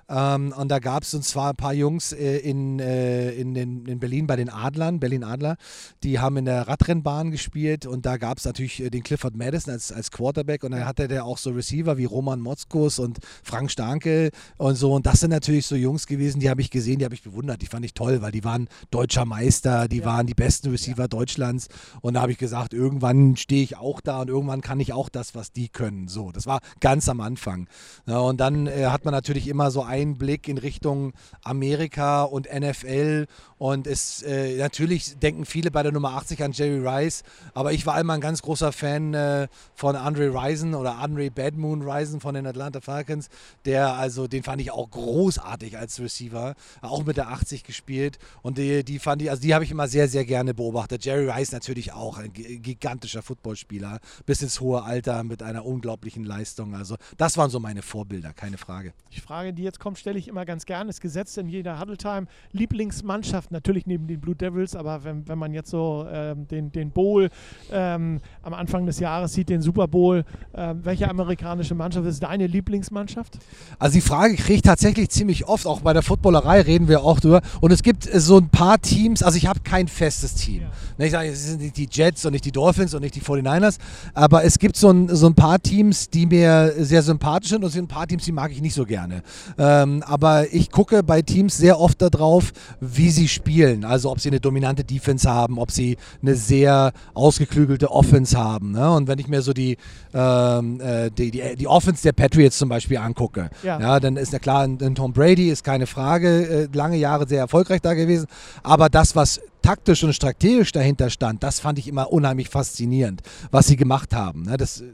Speaker 2: Ähm, und da gab es und zwar ein paar Jungs äh, in, äh, in, in, in Berlin bei den Adlern, Berlin Adler, die haben in der Radrennbahn gespielt und da gab es natürlich äh, den Clifford Madison als, als Quarterback und dann hatte der auch so Receiver wie Roman Motzkus und Frank Starke und so und das sind natürlich so Jungs gewesen, die habe ich gesehen, die habe ich bewundert, die fand ich toll, weil die waren deutscher Meister, die
Speaker 1: Ja.
Speaker 2: waren die besten Receiver Deutschlands und da habe ich gesagt, irgendwann stehe ich auch da und irgendwann kann ich auch das, was die können, so, das war ganz am Anfang. Ja, und dann äh, hat man natürlich immer so einen Blick in Richtung Amerika und NFL. Und es äh, natürlich denken viele bei der Nummer 80 an Jerry Rice, aber ich war immer ein ganz großer Fan äh, von Andre Rison oder Andre Bad Moon Rison von den Atlanta Falcons. Der, also den fand ich auch großartig als Receiver, auch mit der 80 gespielt. Und die, die fand ich, also die habe ich immer sehr, sehr gerne beobachtet. Jerry Rice natürlich auch, ein gi- gigantischer Footballspieler, bis ins hohe Alter mit einer unglaublichen Leistung. Also das waren so meine Vorbilder, keine Frage.
Speaker 1: Die Frage, die jetzt kommt, stelle ich immer ganz gerne. Ist gesetzt in jeder Huddle Time. Lieblingsmannschaft, natürlich neben den Blue Devils, aber wenn, wenn man jetzt so ähm, den, den Bowl ähm, am Anfang des Jahres sieht, den Super Bowl, ähm, welche amerikanische Mannschaft ist deine Lieblingsmannschaft?
Speaker 2: Also die Frage kriege ich tatsächlich ziemlich oft, auch bei der Footballerei reden wir auch drüber. Und es gibt äh, so ein paar Teams, also ich habe kein festes Team.
Speaker 1: Ja.
Speaker 2: Ne, Ich sage, es sind nicht die Jets und nicht die Dolphins und nicht die 49ers, aber es gibt so ein, so ein paar Teams, die mir sehr sympathisch sind und es sind ein paar Teams, die mag ich nicht so gerne. Ähm, aber ich gucke bei Teams sehr oft darauf, wie sie spielen. Also ob sie eine dominante Defense haben, ob sie eine sehr ausgeklügelte Offense haben. Ne? Und wenn ich mir so die, ähm, äh, die, die, die Offense der Patriots zum Beispiel angucke,
Speaker 1: Ja.
Speaker 2: ja, dann ist ja klar, ein, Tom Brady ist keine Frage, äh, lange Jahre sehr erfolgreich da gewesen. Aber das, was taktisch und strategisch dahinter stand, das fand ich immer unheimlich faszinierend, was sie gemacht haben. Ne? Das äh,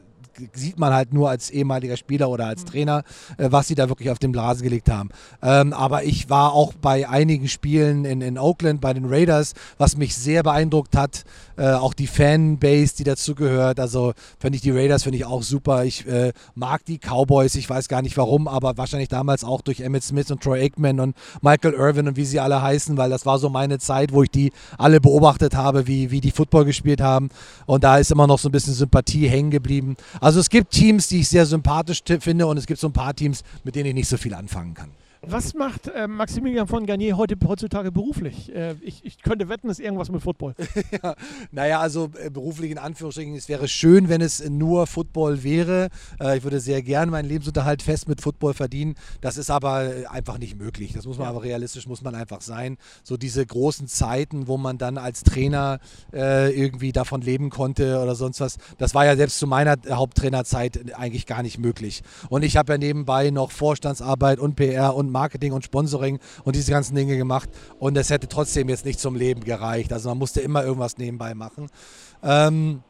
Speaker 2: sieht man halt nur als ehemaliger Spieler oder als Trainer, äh, was sie da wirklich auf den Blasen gelegt haben. Ähm, aber ich war auch bei einigen Spielen in, in Oakland bei den Raiders, was mich sehr beeindruckt hat, äh, auch die Fanbase, die dazugehört. Also finde ich die Raiders finde ich auch super. Ich äh, mag die Cowboys, ich weiß gar nicht warum, aber wahrscheinlich damals auch durch Emmett Smith und Troy Aikman und Michael Irvin und wie sie alle heißen, weil das war so meine Zeit, wo ich die alle beobachtet habe, wie, wie die Football gespielt haben. Und da ist immer noch so ein bisschen Sympathie hängen geblieben. Also es gibt Teams, die ich sehr sympathisch finde und es gibt so ein paar Teams, mit denen ich nicht so viel anfangen kann.
Speaker 1: Was macht äh, Maximilian von Garnier heute, heutzutage beruflich? Äh, ich, ich könnte wetten, es ist irgendwas mit Football.
Speaker 2: Naja, also äh, beruflich in Anführungsstrichen, es wäre schön, wenn es nur Football wäre. Äh, ich würde sehr gern meinen Lebensunterhalt fest mit Football verdienen. Das ist aber äh, einfach nicht möglich. Das muss man
Speaker 1: Ja.
Speaker 2: aber realistisch, muss man einfach sein. So diese großen Zeiten, wo man dann als Trainer äh, irgendwie davon leben konnte oder sonst was, das war ja selbst zu meiner Haupttrainerzeit eigentlich gar nicht möglich. Und ich habe ja nebenbei noch Vorstandsarbeit und PR und Marketing und Sponsoring und diese ganzen Dinge gemacht. Und das hätte trotzdem jetzt nicht zum Leben gereicht. Also man musste immer irgendwas nebenbei machen. Ähm,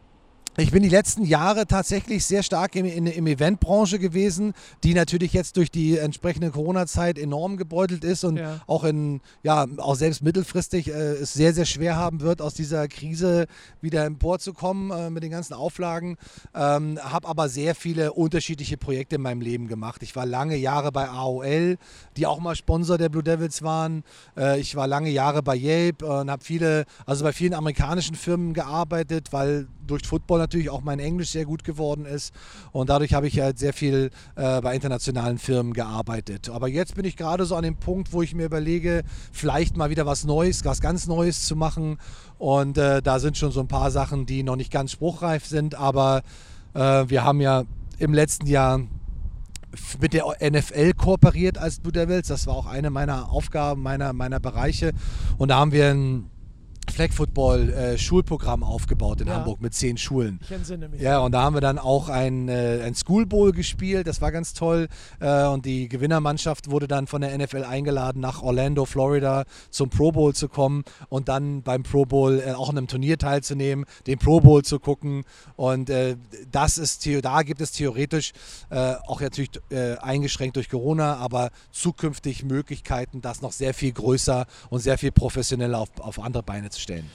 Speaker 2: ich bin die letzten Jahre tatsächlich sehr stark im, in, im Eventbranche gewesen, die natürlich jetzt durch die entsprechende Corona-Zeit enorm gebeutelt ist und
Speaker 1: Ja.
Speaker 2: auch in, ja, auch selbst mittelfristig äh, es sehr, sehr schwer haben wird, aus dieser Krise wieder emporzukommen äh, mit den ganzen Auflagen. Ähm, habe aber sehr viele unterschiedliche Projekte in meinem Leben gemacht. Ich war lange Jahre bei AOL, die auch mal Sponsor der Blue Devils waren. Äh, ich war lange Jahre bei Yape und habe viele, also bei vielen amerikanischen Firmen gearbeitet, weil durch Football natürlich auch mein Englisch sehr gut geworden ist. Und dadurch habe ich halt sehr viel äh, bei internationalen Firmen gearbeitet. Aber jetzt bin ich gerade so an dem Punkt, wo ich mir überlege, vielleicht mal wieder was Neues, was ganz Neues zu machen. Und äh, da sind schon so ein paar Sachen, die noch nicht ganz spruchreif sind. Aber äh, wir haben ja im letzten Jahr mit der NFL kooperiert als Blue Devils. Das war auch eine meiner Aufgaben, meiner, meiner Bereiche. Und da haben wir ein Flag Football äh, Schulprogramm aufgebaut in
Speaker 1: Ja.
Speaker 2: Hamburg mit zehn Schulen.
Speaker 1: Ich entsinne mich.
Speaker 2: Ja, und da haben wir dann auch ein, äh, ein School Bowl gespielt, das war ganz toll. Äh, und die Gewinnermannschaft wurde dann von der NFL eingeladen, nach Orlando, Florida zum Pro Bowl zu kommen und dann beim Pro Bowl äh, auch an einem Turnier teilzunehmen, den Pro Bowl zu gucken. Und äh, das ist, da gibt es theoretisch äh, auch natürlich eingeschränkt durch Corona, aber zukünftig Möglichkeiten, das noch sehr viel größer und sehr viel professioneller auf, auf andere Beine zu stellen.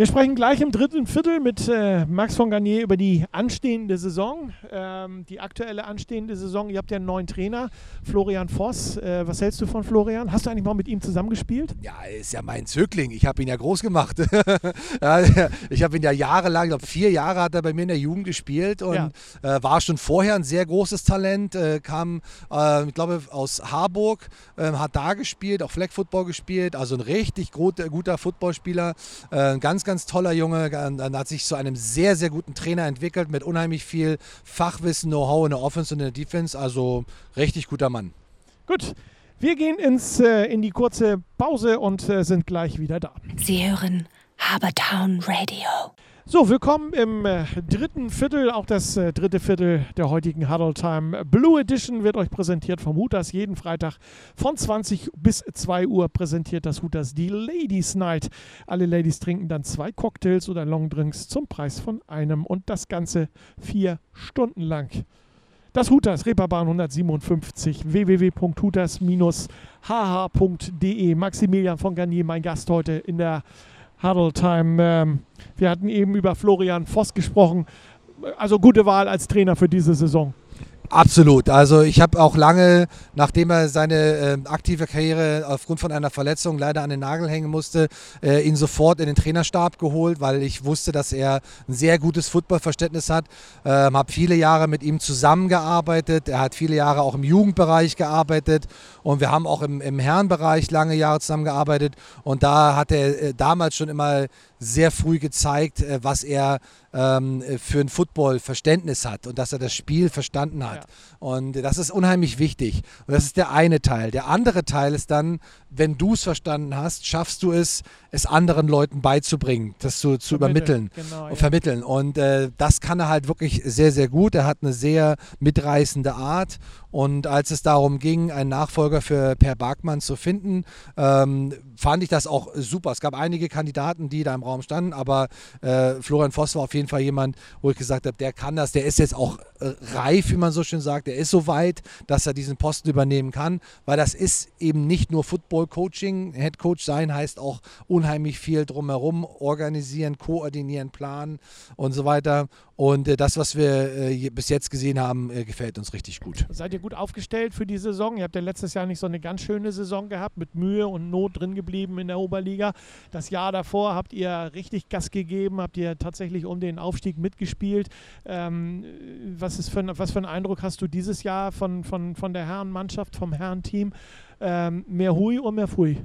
Speaker 1: Wir sprechen gleich im dritten Viertel mit äh, Max von Garnier über die anstehende Saison, ähm, die aktuelle anstehende Saison. Ihr habt ja einen neuen Trainer, Florian Voss. Äh, was hältst du von Florian? Hast du eigentlich mal mit ihm zusammengespielt?
Speaker 2: Ja, er ist ja mein Zögling. Ich habe ihn ja groß gemacht. ich habe ihn ja jahrelang, ich glaube vier Jahre hat er bei mir in der Jugend gespielt und ja. äh, war schon vorher ein sehr großes Talent. Äh, kam, äh, ich glaube, aus Harburg, ähm, hat da gespielt, auch Flag Football gespielt. Also ein richtig guter, guter Footballspieler. Äh, ganz, ganz toller Junge. Dann hat sich zu einem sehr, sehr guten Trainer entwickelt mit unheimlich viel Fachwissen, Know-how in der Offense und in der Defense. Also richtig guter Mann.
Speaker 1: Gut. Wir gehen ins, äh, in die kurze Pause und äh, sind gleich wieder da.
Speaker 3: Sie hören Habertown Radio.
Speaker 1: So, willkommen im äh, dritten Viertel. Auch das äh, dritte Viertel der heutigen Huddle Time Blue Edition wird euch präsentiert vom Hutas. Jeden Freitag von 20 bis 2 Uhr präsentiert das Hutas die Ladies Night. Alle Ladies trinken dann zwei Cocktails oder Longdrinks zum Preis von einem und das Ganze vier Stunden lang. Das Hutas, Reeperbahn 157, www.hutas-hh.de. Maximilian von Garnier, mein Gast heute in der Huddle Time. Ähm, wir hatten eben über Florian Voss gesprochen. Also gute Wahl als Trainer für diese Saison.
Speaker 2: Absolut. Also ich habe auch lange, nachdem er seine äh, aktive Karriere aufgrund von einer Verletzung leider an den Nagel hängen musste, äh, ihn sofort in den Trainerstab geholt, weil ich wusste, dass er ein sehr gutes Footballverständnis hat. Ähm, habe viele Jahre mit ihm zusammengearbeitet. Er hat viele Jahre auch im Jugendbereich gearbeitet und wir haben auch im, im Herrenbereich lange Jahre zusammengearbeitet. Und da hat er äh, damals schon immer sehr früh gezeigt, äh, was er ähm, für ein Football-Verständnis hat und dass er das Spiel verstanden hat. Ja. Und das ist unheimlich wichtig. Und das ist der eine Teil. Der andere Teil ist dann, wenn du es verstanden hast, schaffst du es, es anderen Leuten beizubringen, das zu, zu übermitteln genau, und ja. vermitteln. Und äh, das kann er halt wirklich sehr, sehr gut. Er hat eine sehr mitreißende Art. Und als es darum ging, einen Nachfolger für Per Barkmann zu finden, ähm, fand ich das auch super. Es gab einige Kandidaten, die da im Raum standen, aber äh, Florian Voss war auf jeden Fall jemand, wo ich gesagt habe, der kann das, der ist jetzt auch äh, reif, wie man so schön sagt, der ist so weit, dass er diesen Posten übernehmen kann, weil das ist eben nicht nur Football-Coaching. Head Coach sein heißt auch unheimlich viel drumherum, organisieren, koordinieren, planen und so weiter. Und äh, das, was wir äh, bis jetzt gesehen haben, äh, gefällt uns richtig gut.
Speaker 1: Seid ihr gut aufgestellt für die Saison? Ihr habt ja letztes Jahr nicht so eine ganz schöne Saison gehabt, mit Mühe und Not drin geblieben in der Oberliga. Das Jahr davor habt ihr richtig Gas gegeben, habt ihr tatsächlich um den Aufstieg mitgespielt. Ähm, was, ist für, was für einen Eindruck hast du dieses Jahr von, von, von der Herrenmannschaft, vom Herrenteam? Ähm, mehr Hui oder mehr Fui?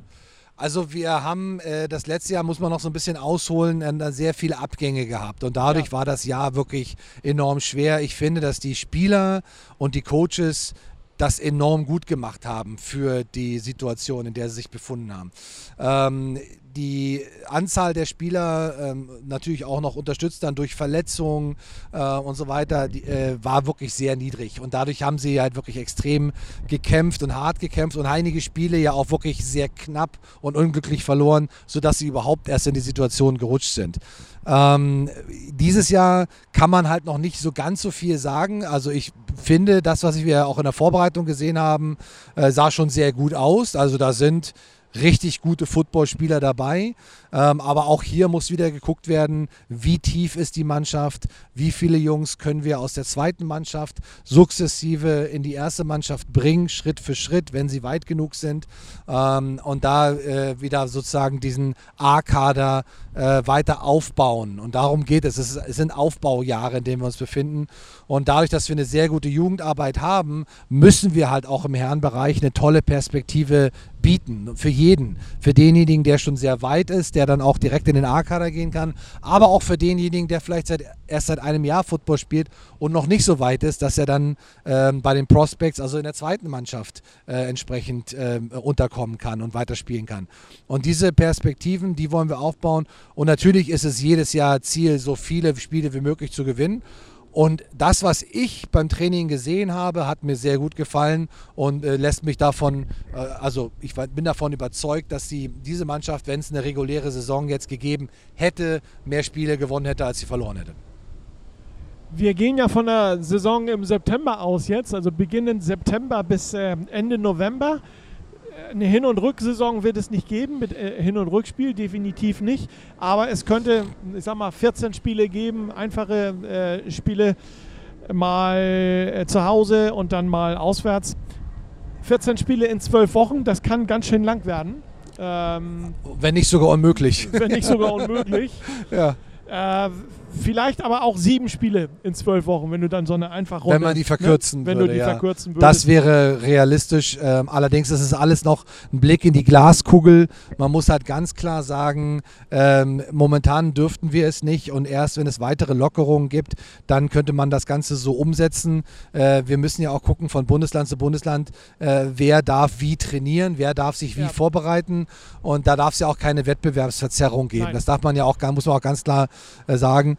Speaker 2: Also wir haben äh, das letzte Jahr, muss man noch so ein bisschen ausholen, äh, sehr viele Abgänge gehabt. Und dadurch ja. war das Jahr wirklich enorm schwer. Ich finde, dass die Spieler und die Coaches das enorm gut gemacht haben für die Situation, in der sie sich befunden haben. Ähm, die Anzahl der Spieler ähm, natürlich auch noch unterstützt dann durch Verletzungen äh, und so weiter, die, äh, war wirklich sehr niedrig. Und dadurch haben sie halt wirklich extrem gekämpft und hart gekämpft und einige Spiele ja auch wirklich sehr knapp und unglücklich verloren, sodass sie überhaupt erst in die Situation gerutscht sind. Ähm, dieses Jahr kann man halt noch nicht so ganz so viel sagen. Also ich finde, das, was wir auch in der Vorbereitung gesehen haben, äh, sah schon sehr gut aus. Also da sind richtig gute Footballspieler dabei. Ähm, aber auch hier muss wieder geguckt werden, wie tief ist die Mannschaft, wie viele Jungs können wir aus der zweiten Mannschaft sukzessive in die erste Mannschaft bringen, Schritt für Schritt, wenn sie weit genug sind. Ähm, und da äh, wieder sozusagen diesen A-Kader äh, weiter aufbauen. Und darum geht es. es. Es sind Aufbaujahre, in denen wir uns befinden. Und dadurch, dass wir eine sehr gute Jugendarbeit haben, müssen wir halt auch im Herrenbereich eine tolle Perspektive bieten. Für jeden. Für denjenigen, der schon sehr weit ist, der dann auch direkt in den A-Kader gehen kann. Aber auch für denjenigen, der vielleicht seit, erst seit einem Jahr Football spielt und noch nicht so weit ist, dass er dann ähm, bei den Prospects, also in der zweiten Mannschaft, äh, entsprechend äh, unterkommen kann und weiterspielen kann. Und diese Perspektiven, die wollen wir aufbauen. Und natürlich ist es jedes Jahr Ziel, so viele Spiele wie möglich zu gewinnen. Und das, was ich beim Training gesehen habe, hat mir sehr gut gefallen und äh, lässt mich davon, äh, also ich bin davon überzeugt, dass sie diese Mannschaft, wenn es eine reguläre Saison jetzt gegeben hätte, mehr Spiele gewonnen hätte, als sie verloren hätte.
Speaker 1: Wir gehen ja von der Saison im September aus jetzt, also beginnend September bis äh, Ende November eine Hin- und Rücksaison wird es nicht geben, mit äh, Hin- und Rückspiel definitiv nicht. Aber es könnte, ich sag mal, 14 Spiele geben, einfache äh, Spiele mal äh, zu Hause und dann mal auswärts. 14 Spiele in 12 Wochen, das kann ganz schön lang werden. Ähm,
Speaker 2: Wenn nicht sogar unmöglich.
Speaker 1: wenn nicht sogar unmöglich.
Speaker 2: ja.
Speaker 1: Vielleicht aber auch sieben Spiele in zwölf Wochen, wenn du dann so eine einfache
Speaker 2: Wenn man die verkürzen
Speaker 1: ne? Wenn
Speaker 2: würde,
Speaker 1: du die
Speaker 2: ja.
Speaker 1: verkürzen würdest.
Speaker 2: Das wäre realistisch. Ähm, allerdings ist es alles noch ein Blick in die Glaskugel. Man muss halt ganz klar sagen, ähm, momentan dürften wir es nicht und erst wenn es weitere Lockerungen gibt, dann könnte man das Ganze so umsetzen. Äh, wir müssen ja auch gucken von Bundesland zu Bundesland, äh, wer darf wie trainieren, wer darf sich wie
Speaker 1: Ja.
Speaker 2: vorbereiten und da darf es ja auch keine Wettbewerbsverzerrung geben.
Speaker 1: Nein.
Speaker 2: Das darf man ja auch, muss man auch ganz klar äh, sagen.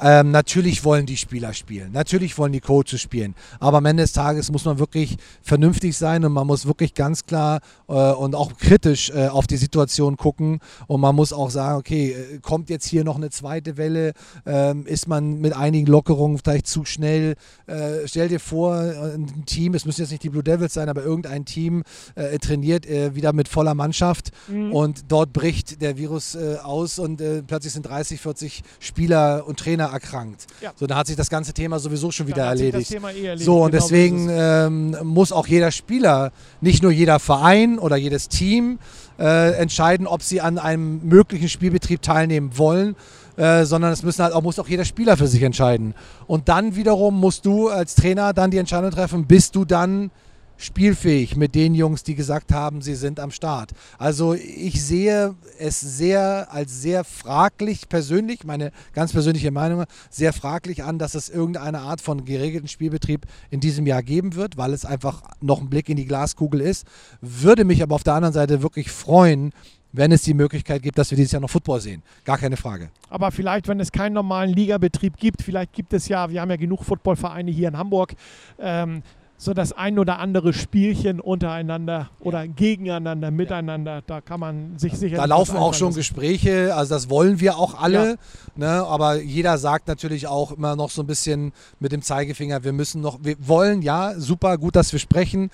Speaker 2: Ähm, natürlich wollen die Spieler spielen, natürlich wollen die Coaches spielen, aber am Ende des Tages muss man wirklich vernünftig sein und man muss wirklich ganz klar äh, und auch kritisch äh, auf die Situation gucken. Und man muss auch sagen, okay, äh, kommt jetzt hier noch eine zweite Welle, ähm, ist man mit einigen Lockerungen vielleicht zu schnell, äh, stell dir vor, äh, ein Team, es müssen jetzt nicht die Blue Devils sein, aber irgendein Team äh, trainiert wieder mit voller Mannschaft.
Speaker 1: Mhm.
Speaker 2: und dort bricht der Virus aus und plötzlich sind 30, 40 Spieler und Trainer erkrankt.
Speaker 1: Ja.
Speaker 2: So, dann hat sich das ganze Thema sowieso schon wieder erledigt.
Speaker 1: Eh erledigt.
Speaker 2: So, und
Speaker 1: Genau
Speaker 2: deswegen
Speaker 1: es.
Speaker 2: ähm, muss auch jeder Spieler, nicht nur jeder Verein oder jedes Team, äh, entscheiden, ob sie an einem möglichen Spielbetrieb teilnehmen wollen. Äh, sondern es müssen halt auch, muss auch jeder Spieler für sich entscheiden. Und dann wiederum musst du als Trainer dann die Entscheidung treffen, bist du dann spielfähig mit den Jungs, die gesagt haben, sie sind am Start. Also ich sehe es sehr als sehr fraglich persönlich, meine ganz persönliche Meinung, sehr fraglich an, dass es irgendeine Art von geregelten Spielbetrieb in diesem Jahr geben wird, weil es einfach noch ein Blick in die Glaskugel ist. Würde mich aber auf der anderen Seite wirklich freuen, wenn es die Möglichkeit gibt, dass wir dieses Jahr noch Football sehen. Gar keine Frage.
Speaker 1: Aber vielleicht, wenn es keinen normalen Ligabetrieb gibt, vielleicht gibt es ja, wir haben ja genug Footballvereine hier in Hamburg, ähm, so das ein oder andere Spielchen untereinander oder gegeneinander, miteinander, da kann man sich sicher.
Speaker 2: Da laufen auch schon Gespräche, also das wollen wir auch alle, ne? aber jeder sagt natürlich auch immer noch so ein bisschen mit dem Zeigefinger, wir müssen noch, wir wollen, ja, super, gut, dass wir sprechen,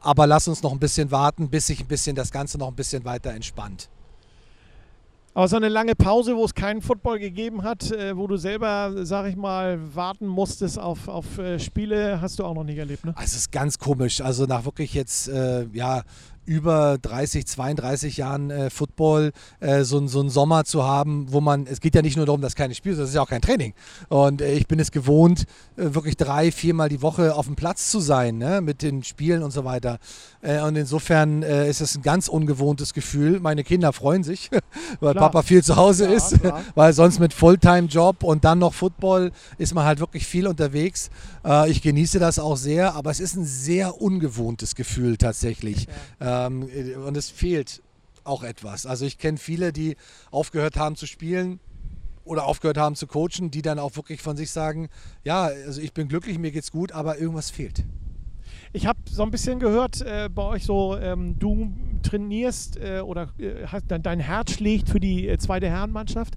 Speaker 2: aber lass uns noch ein bisschen warten, bis sich ein bisschen das Ganze noch ein bisschen weiter entspannt.
Speaker 1: Aber so eine lange Pause, wo es keinen Football gegeben hat, äh, wo du selber, sag ich mal, warten musstest auf, auf äh, Spiele, hast du auch noch nicht erlebt, ne?
Speaker 2: Also es ist ganz komisch, also nach wirklich jetzt, äh, ja, über 30, 32 Jahren äh, Football äh, so, so einen Sommer zu haben, wo man, es geht ja nicht nur darum, dass keine Spiele, das ist ja auch kein Training. Und äh, ich bin es gewohnt, äh, wirklich drei, viermal die Woche auf dem Platz zu sein, ne, mit den Spielen und so weiter. Äh, und insofern äh, ist es ein ganz ungewohntes Gefühl. Meine Kinder freuen sich, weil
Speaker 1: Klar.
Speaker 2: Papa viel zu Hause
Speaker 1: Ja,
Speaker 2: ist,
Speaker 1: klar.
Speaker 2: weil sonst mit Fulltime-Job und dann noch Football ist man halt wirklich viel unterwegs. Ich genieße das auch sehr, aber es ist ein sehr ungewohntes Gefühl tatsächlich. Ähm, äh, und es fehlt auch etwas. Also ich kenne viele, die aufgehört haben zu spielen oder aufgehört haben zu coachen, die dann auch wirklich von sich sagen, ja, also ich bin glücklich, mir geht's gut, aber irgendwas fehlt.
Speaker 1: Ich habe so ein bisschen gehört äh, bei euch so, ähm, du trainierst äh, oder äh, dein Herz schlägt für die äh, zweite Herrenmannschaft.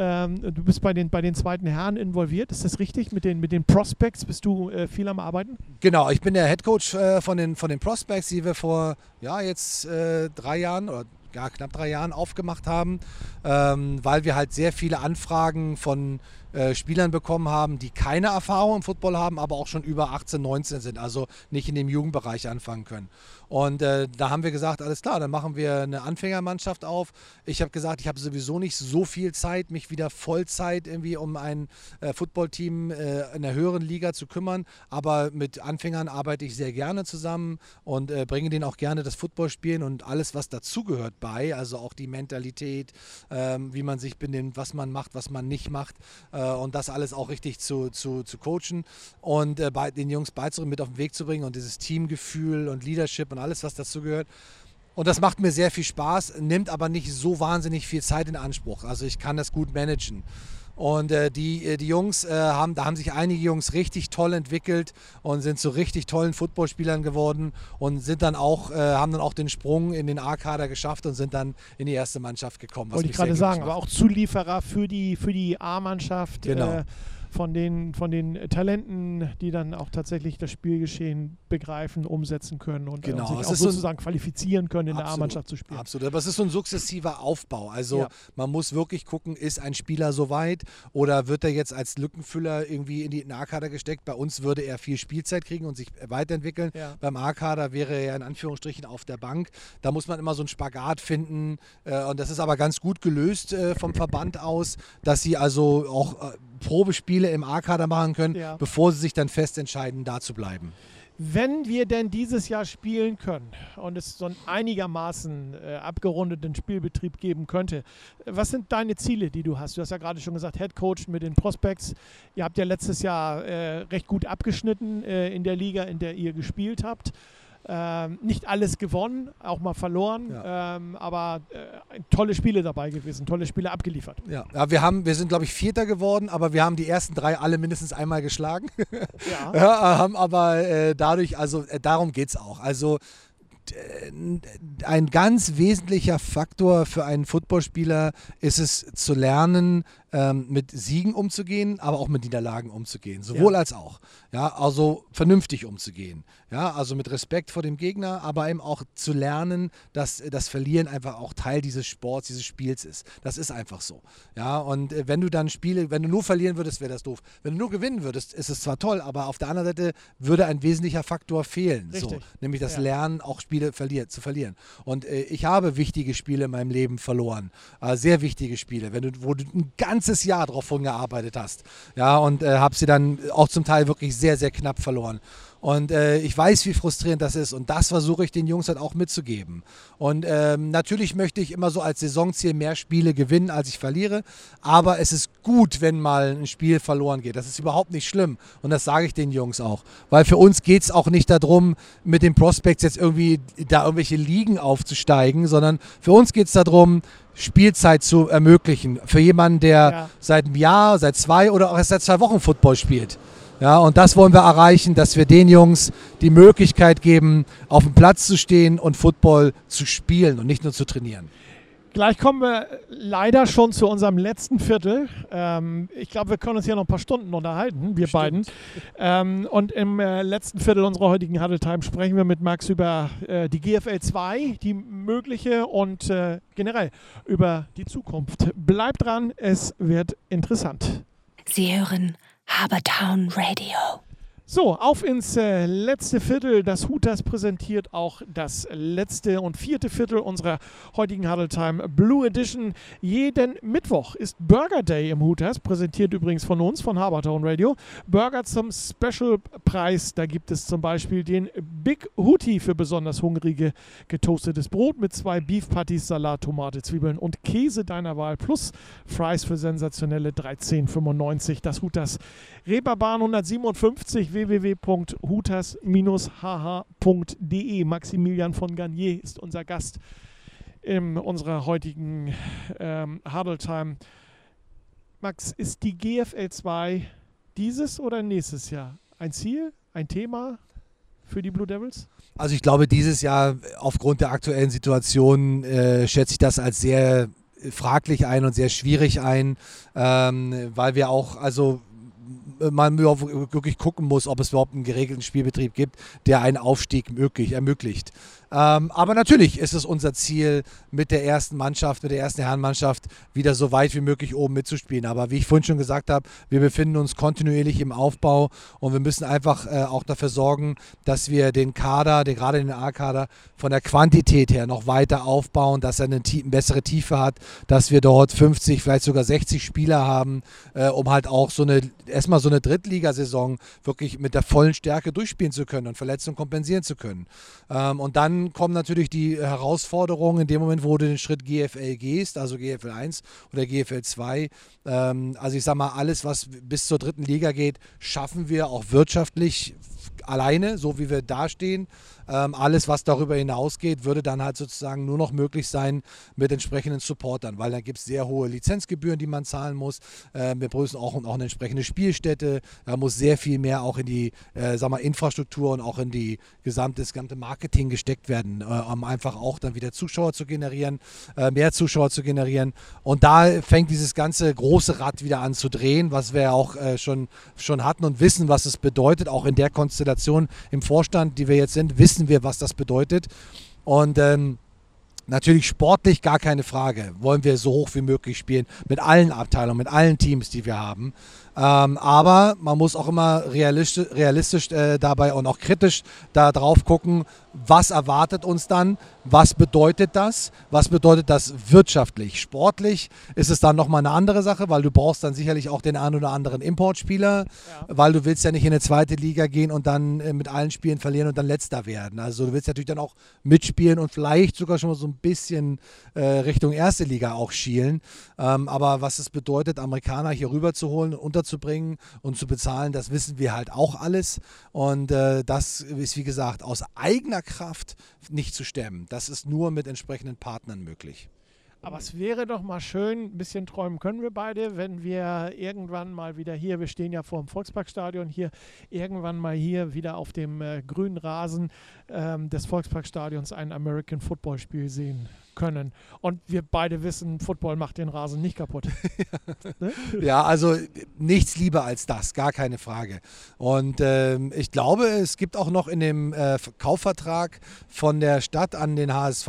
Speaker 1: Ähm, du bist bei den, bei den zweiten Herren involviert, ist das richtig? Mit den, mit den Prospects bist du äh, viel am Arbeiten?
Speaker 2: Genau, ich bin der Head Coach äh, von, den, von den Prospects, die wir vor ja, jetzt äh, drei Jahren oder ja, knapp drei Jahren aufgemacht haben, ähm, weil wir halt sehr viele Anfragen von äh, Spielern bekommen haben, die keine Erfahrung im Football haben, aber auch schon über 18, 19 sind, also nicht in dem Jugendbereich anfangen können. Und äh, da haben wir gesagt, alles klar, dann machen wir eine Anfängermannschaft auf. Ich habe gesagt, ich habe sowieso nicht so viel Zeit, mich wieder Vollzeit irgendwie um ein äh, Footballteam äh, in der höheren Liga zu kümmern. Aber mit Anfängern arbeite ich sehr gerne zusammen und äh, bringe denen auch gerne das Footballspielen und alles, was dazugehört bei. Also auch die Mentalität, ähm, wie man sich benimmt, was man macht, was man nicht macht. Äh, und das alles auch richtig zu, zu, zu coachen und äh, bei, den Jungs beizubringen, mit auf den Weg zu bringen und dieses Teamgefühl und Leadership und alles, was dazu gehört. Und das macht mir sehr viel Spaß, nimmt aber nicht so wahnsinnig viel Zeit in Anspruch. Also ich kann das gut managen. Und äh, die, äh, die Jungs äh, haben, da haben sich einige Jungs richtig toll entwickelt und sind zu richtig tollen Footballspielern geworden und sind dann auch, äh, haben dann auch den Sprung in den A-Kader geschafft und sind dann in die erste Mannschaft gekommen.
Speaker 1: Wollte ich gerade sagen,
Speaker 2: glücklich
Speaker 1: aber
Speaker 2: macht.
Speaker 1: auch Zulieferer für die, für die A-Mannschaft.
Speaker 2: Genau.
Speaker 1: Von den, von den Talenten, die dann auch tatsächlich das Spielgeschehen begreifen, umsetzen können und,
Speaker 2: Genau,
Speaker 1: sich auch
Speaker 2: ist so ein-
Speaker 1: sozusagen qualifizieren können, in der
Speaker 2: Absolut,
Speaker 1: A-Mannschaft zu spielen.
Speaker 2: Absolut, aber es ist so ein sukzessiver Aufbau. Also
Speaker 1: Ja.
Speaker 2: man muss wirklich gucken, ist ein Spieler so weit oder wird er jetzt als Lückenfüller irgendwie in die A-Kader gesteckt? Bei uns würde er viel Spielzeit kriegen und sich weiterentwickeln.
Speaker 1: Ja.
Speaker 2: Beim A-Kader wäre er in Anführungsstrichen auf der Bank. Da muss man immer so einen Spagat finden äh, und das ist aber ganz gut gelöst äh, vom Verband aus, dass sie also auch äh, Probespiele im A-Kader machen können,
Speaker 1: Ja.
Speaker 2: bevor sie sich dann fest entscheiden, da zu bleiben.
Speaker 1: Wenn wir denn dieses Jahr spielen können und es so einen einigermaßen äh, abgerundeten Spielbetrieb geben könnte, was sind deine Ziele, die du hast? Du hast ja gerade schon gesagt, Head Coach mit den Prospects. Ihr habt ja letztes Jahr äh, recht gut abgeschnitten äh, in der Liga, in der ihr gespielt habt. Ähm, nicht alles gewonnen, auch mal verloren,
Speaker 2: Ja.
Speaker 1: ähm, aber äh, tolle Spiele dabei gewesen, tolle Spiele abgeliefert.
Speaker 2: Ja, ja wir, haben, wir sind, glaube ich, Vierter geworden, aber wir haben die ersten drei alle mindestens einmal geschlagen.
Speaker 1: Ja.
Speaker 2: Ja, haben aber äh, dadurch, also äh, darum geht es auch. Also ein ganz wesentlicher Faktor für einen Footballspieler ist es zu lernen, ähm, mit Siegen umzugehen, aber auch mit Niederlagen umzugehen. Sowohl
Speaker 1: Ja.
Speaker 2: als auch. Ja, also vernünftig umzugehen. Ja, also mit Respekt vor dem Gegner, aber eben auch zu lernen, dass äh, das Verlieren einfach auch Teil dieses Sports, dieses Spiels ist. Das ist einfach so. Ja, und äh, wenn du dann Spiele, wenn du nur verlieren würdest, wäre das doof. Wenn du nur gewinnen würdest, ist es zwar toll, aber auf der anderen Seite würde ein wesentlicher Faktor fehlen. So, nämlich das
Speaker 1: Ja.
Speaker 2: Lernen, auch Spiele verliert, zu verlieren. Und äh, ich habe wichtige Spiele in meinem Leben verloren. Äh, sehr wichtige Spiele, wenn du, wo du ein ganzes Jahr drauf hingearbeitet hast. Ja, und äh, habe sie dann auch zum Teil wirklich sehr, sehr knapp verloren. Und äh, ich weiß, wie frustrierend das ist. Und das versuche ich den Jungs halt auch mitzugeben. Und ähm, natürlich möchte ich immer so als Saisonziel mehr Spiele gewinnen, als ich verliere. Aber es ist gut, wenn mal ein Spiel verloren geht. Das ist überhaupt nicht schlimm. Und das sage ich den Jungs auch. Weil für uns geht es auch nicht darum, mit den Prospects jetzt irgendwie da irgendwelche Ligen aufzusteigen, sondern für uns geht es darum, Spielzeit zu ermöglichen. Für jemanden, der
Speaker 1: Ja.
Speaker 2: seit einem Jahr, seit zwei oder auch erst seit zwei Wochen Football spielt. Ja, und das wollen wir erreichen, dass wir den Jungs die Möglichkeit geben, auf dem Platz zu stehen und Football zu spielen und nicht nur zu trainieren.
Speaker 1: Gleich kommen wir leider schon zu unserem letzten Viertel. Ähm, ich glaube, wir können uns hier noch ein paar Stunden unterhalten, wir beiden. Ähm, und im äh, letzten Viertel unserer heutigen Huddle Time sprechen wir mit Max über äh, die GFL 2, die mögliche und äh, generell über die Zukunft. Bleibt dran, es wird interessant.
Speaker 3: Sie hören Habertown Radio.
Speaker 1: So, auf ins äh, letzte Viertel. Das Hooters präsentiert auch das letzte und vierte Viertel unserer heutigen Huddle Time Blue Edition. Jeden Mittwoch ist Burger Day im Hooters, präsentiert übrigens von uns, von Habertown Radio. Burger zum Special-Preis. Da gibt es zum Beispiel den Big Hootie für besonders hungrige getoastetes Brot mit zwei Beef Patties, Salat, Tomate, Zwiebeln und Käse deiner Wahl plus Fries für sensationelle 13,95. Das Hooters Reeperbahn 157 www.hutas-hh.de. Maximilian von Garnier ist unser Gast in unserer heutigen ähm, Huddle Time. Max, ist die GFL 2 dieses oder nächstes Jahr ein Ziel, ein Thema für die Blue Devils?
Speaker 2: Also ich glaube, dieses Jahr aufgrund der aktuellen Situation äh, schätze ich das als sehr fraglich ein und sehr schwierig ein, ähm, weil wir auch, also man wirklich gucken muss, ob es überhaupt einen geregelten Spielbetrieb gibt, der einen Aufstieg möglich, ermöglicht. Ähm, aber natürlich ist es unser Ziel, mit der ersten Mannschaft, mit der ersten Herrenmannschaft wieder so weit wie möglich oben mitzuspielen. Aber wie ich vorhin schon gesagt habe, wir befinden uns kontinuierlich im Aufbau und wir müssen einfach äh, auch dafür sorgen, dass wir den Kader, den, gerade den A-Kader, von der Quantität her noch weiter aufbauen, dass er eine, eine bessere Tiefe hat, dass wir dort 50, vielleicht sogar 60 Spieler haben, äh, um halt auch so eine, erstmal so eine Drittligasaison wirklich mit der vollen Stärke durchspielen zu können und Verletzungen kompensieren zu können. Ähm, und dann kommen natürlich die Herausforderungen in dem Moment, wo du den Schritt GFL gehst, also GFL 1 oder GFL 2. Ähm, also ich sag mal, alles, was bis zur dritten Liga geht, schaffen wir auch wirtschaftlich alleine, so wie wir dastehen. Ähm, alles, was darüber hinausgeht, würde dann halt sozusagen nur noch möglich sein mit entsprechenden Supportern, weil dann gibt es sehr hohe Lizenzgebühren, die man zahlen muss. Ähm, wir brauchen auch, auch eine entsprechende Spielstätte. Da muss sehr viel mehr auch in die äh, sag mal, Infrastruktur und auch in die gesamte, das gesamte Marketing gesteckt werden, äh, um einfach auch dann wieder Zuschauer zu generieren, äh, mehr Zuschauer zu generieren. Und da fängt dieses ganze große Rad wieder an zu drehen, was wir auch äh, schon, schon hatten und wissen, was es bedeutet, auch in der Konstellation im Vorstand, die wir jetzt sind, wissen wissen wir, was das bedeutet. Und ähm, natürlich sportlich gar keine Frage. Wollen wir so hoch wie möglich spielen mit allen Abteilungen, mit allen Teams, die wir haben. Ähm, aber man muss auch immer realistisch, realistisch äh, dabei und auch kritisch da drauf gucken, was erwartet uns dann, was bedeutet das, was bedeutet das wirtschaftlich. Sportlich ist es dann nochmal eine andere Sache, weil du brauchst dann sicherlich auch den einen oder anderen Importspieler, ja. weil du willst ja nicht in eine zweite Liga gehen und dann äh, mit allen Spielen verlieren und dann letzter werden. Also du willst natürlich dann auch mitspielen und vielleicht sogar schon mal so ein bisschen äh, Richtung erste Liga auch schielen. Ähm, aber was es bedeutet, Amerikaner hier rüber zu holen und unterzuholen, bringen und zu bezahlen, das wissen wir halt auch alles. Und äh, das ist, wie gesagt, aus eigener Kraft nicht zu stemmen. Das ist nur mit entsprechenden Partnern möglich.
Speaker 1: Aber es wäre doch mal schön, ein bisschen träumen können wir beide, wenn wir irgendwann mal wieder hier, wir stehen ja vor dem Volksparkstadion hier, irgendwann mal hier wieder auf dem äh, grünen Rasen ähm, des Volksparkstadions ein American Football Spiel sehen können. Und wir beide wissen, Football macht den Rasen nicht kaputt.
Speaker 2: ne? Ja, also nichts lieber als das, gar keine Frage. Und ähm, ich glaube, es gibt auch noch in dem äh, Kaufvertrag von der Stadt an den HSV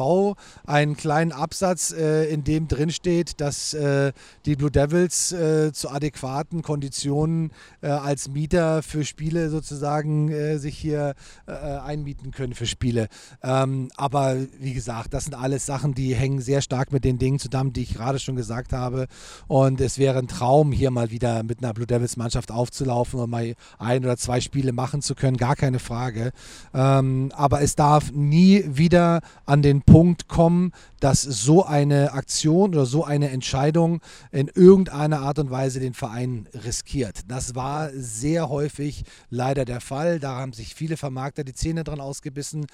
Speaker 2: einen kleinen Absatz, äh, in dem drin steht, dass äh, die Blue Devils äh, zu adäquaten Konditionen äh, als Mieter für Spiele sozusagen äh, sich hier einmieten können für Spiele. Ähm, aber wie gesagt, das sind alles Sachen, die hängen sehr stark mit den Dingen zusammen, die ich gerade schon gesagt habe. Und es wäre ein Traum, hier mal wieder mit einer Blue Devils Mannschaft aufzulaufen und mal ein oder zwei Spiele machen zu können, gar keine Frage. Ähm, aber es darf nie wieder an den Punkt kommen, dass so eine Aktion oder so eine Entscheidung in irgendeiner Art und Weise den Verein riskiert. Das war sehr häufig leider der Fall. Da haben sich viele Vermarkter die Zähne dran ausgebissen.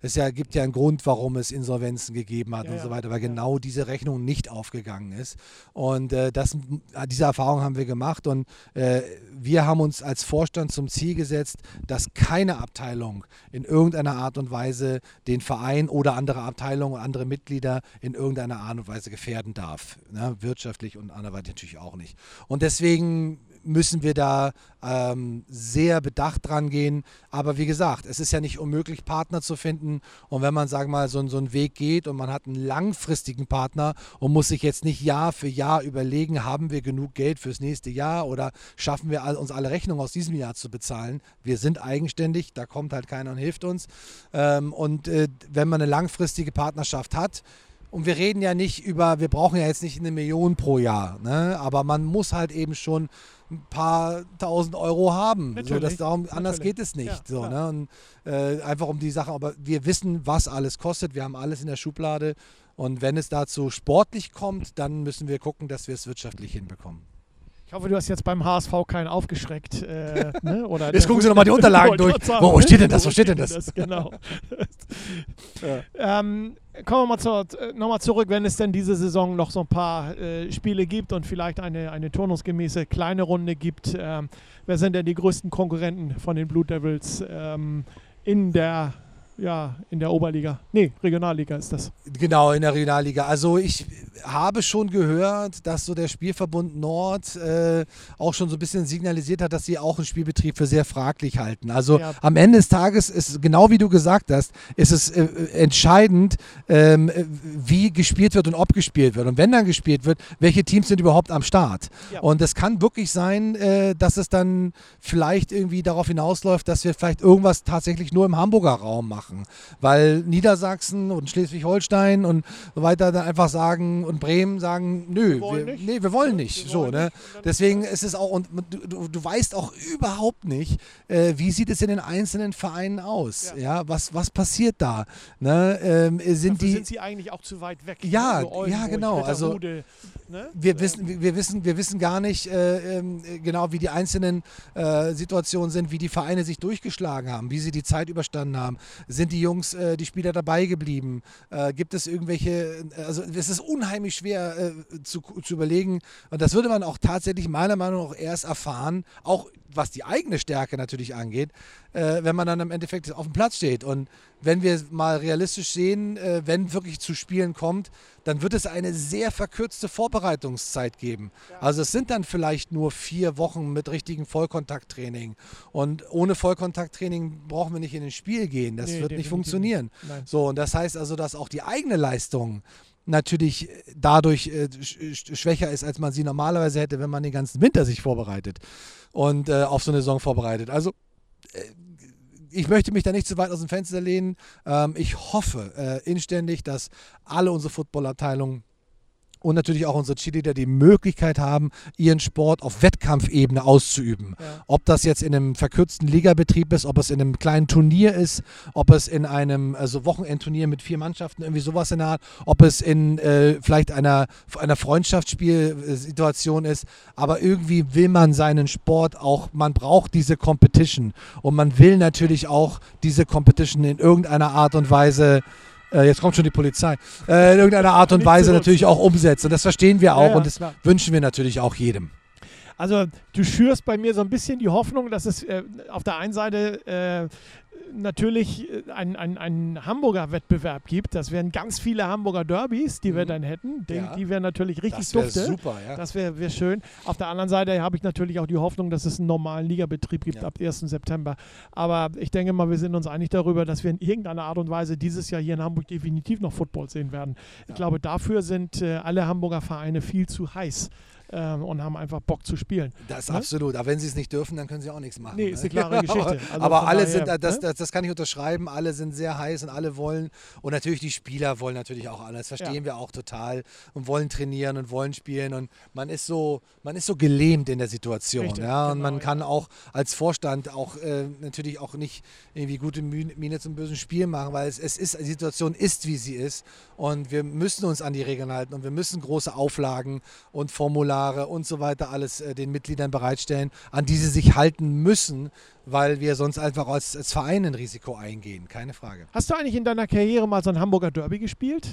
Speaker 2: Es ja, gibt ja einen Grund, warum es Insolvenzen gegeben hat ja, und so weiter, weil ja. genau diese Rechnung nicht aufgegangen ist. Und äh, das, diese Erfahrung haben wir gemacht und äh, wir haben uns als Vorstand zum Ziel gesetzt, dass keine Abteilung in irgendeiner Art und Weise den Verein oder andere Abteilungen, andere Mitglieder in irgendeiner Art und Weise gefährden darf. Ne? Wirtschaftlich und anderweitig natürlich auch nicht. Und deswegen müssen wir da ähm, sehr bedacht dran gehen. Aber wie gesagt, es ist ja nicht unmöglich, Partner zu finden. Und wenn man, sagen wir mal, so, so einen Weg geht und man hat einen langfristigen Partner und muss sich jetzt nicht Jahr für Jahr überlegen, haben wir genug Geld fürs nächste Jahr oder schaffen wir uns alle Rechnungen aus diesem Jahr zu bezahlen. Wir sind eigenständig, da kommt halt keiner und hilft uns. Ähm, und äh, wenn man eine langfristige Partnerschaft hat, und wir reden ja nicht über, wir brauchen ja jetzt nicht eine Million pro Jahr, ne? aber man muss halt eben schon ein paar tausend Euro haben. So, das darum, anders geht es nicht. Ja, so, ne? Und, äh, einfach um die Sache, aber wir wissen, was alles kostet. Wir haben alles in der Schublade. Und wenn es dazu sportlich kommt, dann müssen wir gucken, dass wir es wirtschaftlich hinbekommen.
Speaker 1: Ich hoffe, du hast jetzt beim HSV keinen aufgeschreckt. Äh, ne? Oder
Speaker 2: jetzt gucken Sie nochmal die Unterlagen durch. Wo, wo steht denn das? Wo steht denn das?
Speaker 1: genau. ja. ähm, kommen wir mal zu, äh, nochmal zurück, wenn es denn diese Saison noch so ein paar äh, Spiele gibt und vielleicht eine, eine turnusgemäße kleine Runde gibt. Ähm, wer sind denn die größten Konkurrenten von den Blue Devils ähm, in der ja, in der Oberliga. Nee, Regionalliga ist das.
Speaker 2: Genau, in der Regionalliga. Also ich habe schon gehört, dass so der Spielverbund Nord äh, auch schon so ein bisschen signalisiert hat, dass sie auch einen Spielbetrieb für sehr fraglich halten. Also ja. am Ende des Tages ist, genau wie du gesagt hast, ist es äh, entscheidend, ähm, wie gespielt wird und ob gespielt wird. Und wenn dann gespielt wird, welche Teams sind überhaupt am Start. Ja. Und es kann wirklich sein, äh, dass es dann vielleicht irgendwie darauf hinausläuft, dass wir vielleicht irgendwas tatsächlich nur im Hamburger Raum machen machen, weil Niedersachsen und Schleswig-Holstein und so weiter dann einfach sagen und Bremen sagen, nö,
Speaker 1: Wir wollen
Speaker 2: wir,
Speaker 1: nicht.
Speaker 2: nee, wir wollen nicht.
Speaker 1: Wir
Speaker 2: so,
Speaker 1: wollen
Speaker 2: ne?
Speaker 1: nicht.
Speaker 2: Deswegen ist es auch, und du, du, du weißt auch überhaupt nicht, äh, wie sieht es in den einzelnen Vereinen aus? Ja,
Speaker 1: Ja.
Speaker 2: was, was passiert da? Ne? Ähm, sind
Speaker 1: Dafür
Speaker 2: die.
Speaker 1: sind sie eigentlich auch zu weit weg.
Speaker 2: Ja,
Speaker 1: ne?
Speaker 2: Ja,
Speaker 1: Oldenburg,
Speaker 2: genau, also-
Speaker 1: ne?
Speaker 2: wir
Speaker 1: Äh,
Speaker 2: wissen, wir- wir wissen, wir wissen gar nicht äh, ähm, genau, wie die einzelnen äh, Situationen sind, wie die Vereine sich durchgeschlagen haben, wie sie die Zeit überstanden haben. Sind die Jungs, äh, die Spieler dabei geblieben? Äh, gibt es irgendwelche, also es ist unheimlich schwer äh, zu, zu überlegen und das würde man auch tatsächlich meiner Meinung nach erst erfahren, auch was die eigene Stärke natürlich angeht, äh, wenn man dann im Endeffekt auf dem Platz steht. Und wenn wir mal realistisch sehen, äh, wenn wirklich zu Spielen kommt, dann wird es eine sehr verkürzte Vorbereitungszeit geben. Also es sind dann vielleicht nur vier Wochen mit richtigem Vollkontakttraining. Und ohne Vollkontakttraining brauchen wir nicht in ein Spiel gehen. Das
Speaker 1: Nee,
Speaker 2: wird nicht funktionieren.
Speaker 1: Nein.
Speaker 2: So, und das heißt also, dass auch die eigene Leistung natürlich äh, dadurch äh, sch sch schwächer ist, als man sie normalerweise hätte, wenn man den ganzen Winter sich vorbereitet und äh, auf so eine Saison vorbereitet. Also äh, ich möchte mich da nicht zu weit aus dem Fenster lehnen. Ähm, ich hoffe äh, inständig, dass alle unsere Footballabteilungen und natürlich auch unsere Cheerleader die Möglichkeit haben, ihren Sport auf Wettkampfebene auszuüben.
Speaker 1: Ja.
Speaker 2: Ob das jetzt in einem verkürzten Ligabetrieb ist, ob es in einem kleinen Turnier ist, ob es in einem also Wochenendturnier mit vier Mannschaften, irgendwie sowas in der Art, ob es in äh, vielleicht einer, einer Freundschaftsspielsituation ist. Aber irgendwie will man seinen Sport auch, man braucht diese Competition und man will natürlich auch diese Competition in irgendeiner Art und Weise äh, jetzt kommt schon die Polizei, äh, in irgendeiner Art und Weise natürlich auch umsetzen. Und das verstehen wir auch
Speaker 1: Ja, ja,
Speaker 2: und das
Speaker 1: klar.
Speaker 2: wünschen wir natürlich auch jedem.
Speaker 1: Also du schürst bei mir so ein bisschen die Hoffnung, dass es äh, auf der einen Seite äh, natürlich äh, einen ein Hamburger Wettbewerb gibt. Das wären ganz viele Hamburger Derbys, die wir
Speaker 2: Mhm.
Speaker 1: dann hätten. Die,
Speaker 2: Ja.
Speaker 1: die wären natürlich richtig
Speaker 2: Das wäre
Speaker 1: dufte.
Speaker 2: super, ja.
Speaker 1: Das wäre wär schön. Auf der anderen Seite habe ich natürlich auch die Hoffnung, dass es einen normalen Ligabetrieb gibt
Speaker 2: Ja.
Speaker 1: ab 1. September. Aber ich denke mal, wir sind uns einig darüber, dass wir in irgendeiner Art und Weise dieses Jahr hier in Hamburg definitiv noch Football sehen werden. Ich glaube, dafür sind äh, alle Hamburger Vereine viel zu heiß ähm, und haben einfach Bock zu spielen.
Speaker 2: Das
Speaker 1: Ne?
Speaker 2: absolut. Aber wenn sie es nicht dürfen, dann können sie auch nichts machen.
Speaker 1: Nee,
Speaker 2: ne?
Speaker 1: ist eine klare Geschichte.
Speaker 2: aber
Speaker 1: Also
Speaker 2: aber alle
Speaker 1: daher,
Speaker 2: sind, das,
Speaker 1: ne?
Speaker 2: das, das kann ich unterschreiben, alle sind sehr heiß und alle wollen. Und natürlich die Spieler wollen natürlich auch alles. Verstehen
Speaker 1: Ja.
Speaker 2: wir auch total und wollen trainieren und wollen spielen. Und man ist so, man ist so gelähmt in der Situation.
Speaker 1: Richtig,
Speaker 2: ja? Und
Speaker 1: genau,
Speaker 2: man
Speaker 1: ja.
Speaker 2: kann auch als Vorstand auch äh, natürlich auch nicht irgendwie gute Miene zum bösen Spiel machen, weil es, es ist, die Situation ist, wie sie ist. Und wir müssen uns an die Regeln halten und wir müssen große Auflagen und Formulare und so weiter alles äh, den Mitgliedern bereitstellen, an die sie sich halten müssen, weil wir sonst einfach als, als Verein ein Risiko eingehen. Keine Frage.
Speaker 1: Hast du eigentlich in deiner Karriere mal so ein Hamburger Derby gespielt?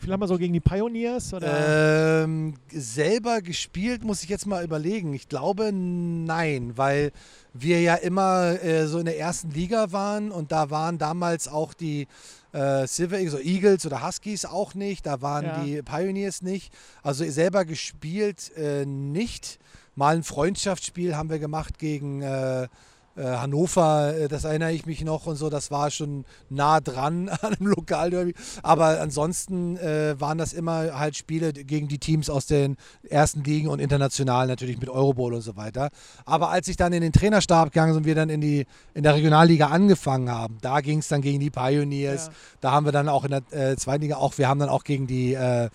Speaker 1: Vielleicht mal so gegen die Pioneers? Oder?
Speaker 2: Ähm, selber gespielt muss ich jetzt mal überlegen. Ich glaube nein, weil wir ja immer äh, so in der ersten Liga waren und da waren damals auch die äh, Silver Eagles, oder Eagles oder Huskies auch nicht, da waren
Speaker 1: Ja.
Speaker 2: die Pioneers nicht. Also selber gespielt äh, nicht. Mal ein Freundschaftsspiel haben wir gemacht gegen äh, Hannover, äh, das erinnere ich mich noch und so, das war schon nah dran an einem Lokalderby. Aber ansonsten äh, waren das immer halt Spiele gegen die Teams aus den ersten Ligen und international natürlich mit Eurobowl und so weiter. Aber als ich dann in den Trainerstab gegangen bin und wir dann in, die, in der Regionalliga angefangen haben, da ging es dann gegen die Pioneers.
Speaker 1: Ja.
Speaker 2: Da haben wir dann auch in der äh, zweiten Liga auch, wir haben dann auch gegen die äh,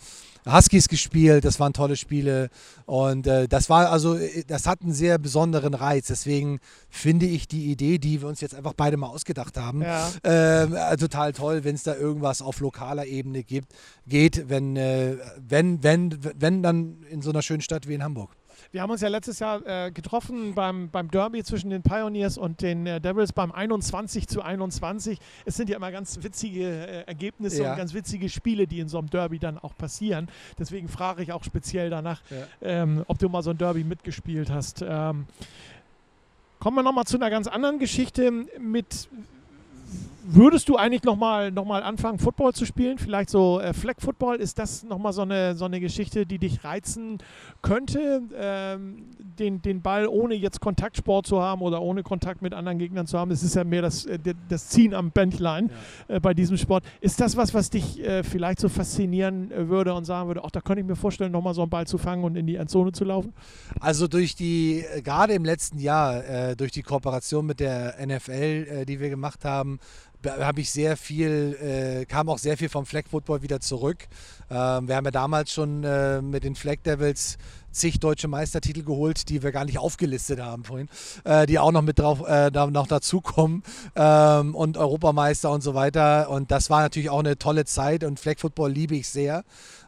Speaker 2: Huskies gespielt, das waren tolle Spiele und äh, das war also, äh, das hat einen sehr besonderen Reiz. Deswegen finde ich die Idee, die wir uns jetzt einfach beide mal ausgedacht haben,
Speaker 1: Ja.
Speaker 2: ähm, äh, total toll, wenn es da irgendwas auf lokaler Ebene gibt, geht, wenn, äh, wenn, wenn, wenn dann in so einer schönen Stadt wie in Hamburg.
Speaker 1: Wir haben uns ja letztes Jahr äh, getroffen beim, beim Derby zwischen den Pioneers und den äh, Devils beim 21 zu 21. Es sind ja immer ganz witzige äh, Ergebnisse
Speaker 2: Ja.
Speaker 1: und ganz witzige Spiele, die in so einem Derby dann auch passieren. Deswegen frage ich auch speziell danach,
Speaker 2: Ja.
Speaker 1: ähm, ob du mal so ein Derby mitgespielt hast. Ähm, kommen wir nochmal zu einer ganz anderen Geschichte mit. Würdest du eigentlich nochmal noch mal anfangen, Football zu spielen? Vielleicht so äh, Flag Football? Ist das nochmal so eine, so eine Geschichte, die dich reizen könnte, ähm, den, den Ball ohne jetzt Kontaktsport zu haben oder ohne Kontakt mit anderen Gegnern zu haben? Das ist ja mehr das, äh, das Ziehen am Bändlein äh, bei diesem Sport. Ist das was, was dich äh, vielleicht so faszinieren äh, würde und sagen würde, ach, da könnte ich mir vorstellen, nochmal so einen Ball zu fangen und in die Endzone zu laufen?
Speaker 2: Also durch die, äh, gerade im letzten Jahr, durch die Kooperation mit der NFL, die wir gemacht haben, habe ich sehr viel, äh, kam auch sehr viel vom Flag Football wieder zurück. Ähm, wir haben ja damals schon äh, mit den Flag Devils zig deutsche Meistertitel geholt, die wir gar nicht aufgelistet haben vorhin, äh, die auch noch mit drauf äh, da noch dazukommen ähm, und Europameister und so weiter. Und das war natürlich auch eine tolle Zeit und Flag Football liebe ich sehr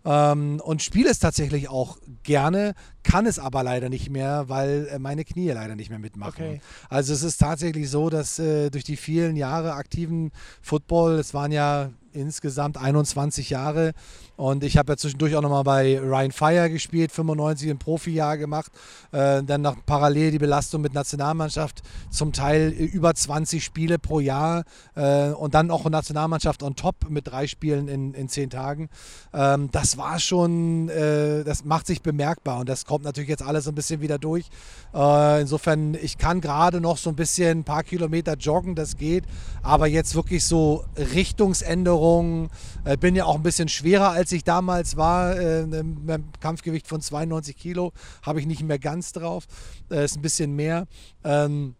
Speaker 2: ähm, und spiele es tatsächlich auch gerne, kann es aber leider nicht mehr, weil äh, meine Knie leider nicht mehr mitmachen.
Speaker 1: Okay.
Speaker 2: Also es ist tatsächlich so, dass äh, durch die vielen Jahre aktiven Football, es waren ja insgesamt 21 Jahre, und ich habe ja zwischendurch auch nochmal bei Ryan Fire gespielt, 95 im Profijahr gemacht. Äh, dann noch parallel die Belastung mit Nationalmannschaft, zum Teil über 20 Spiele pro Jahr äh, und dann auch Nationalmannschaft on top mit drei Spielen in, in zehn Tagen. Ähm, das war schon, äh, das macht sich bemerkbar und das kommt natürlich jetzt alles ein bisschen wieder durch. Äh, insofern, ich kann gerade noch so ein bisschen ein paar Kilometer joggen, das geht, aber jetzt wirklich so Richtungsänderungen, äh, bin ja auch ein bisschen schwerer als als ich damals war, äh, beim Kampfgewicht von 92 Kilo, habe ich nicht mehr ganz drauf. Äh, ist ein bisschen mehr. Ähm,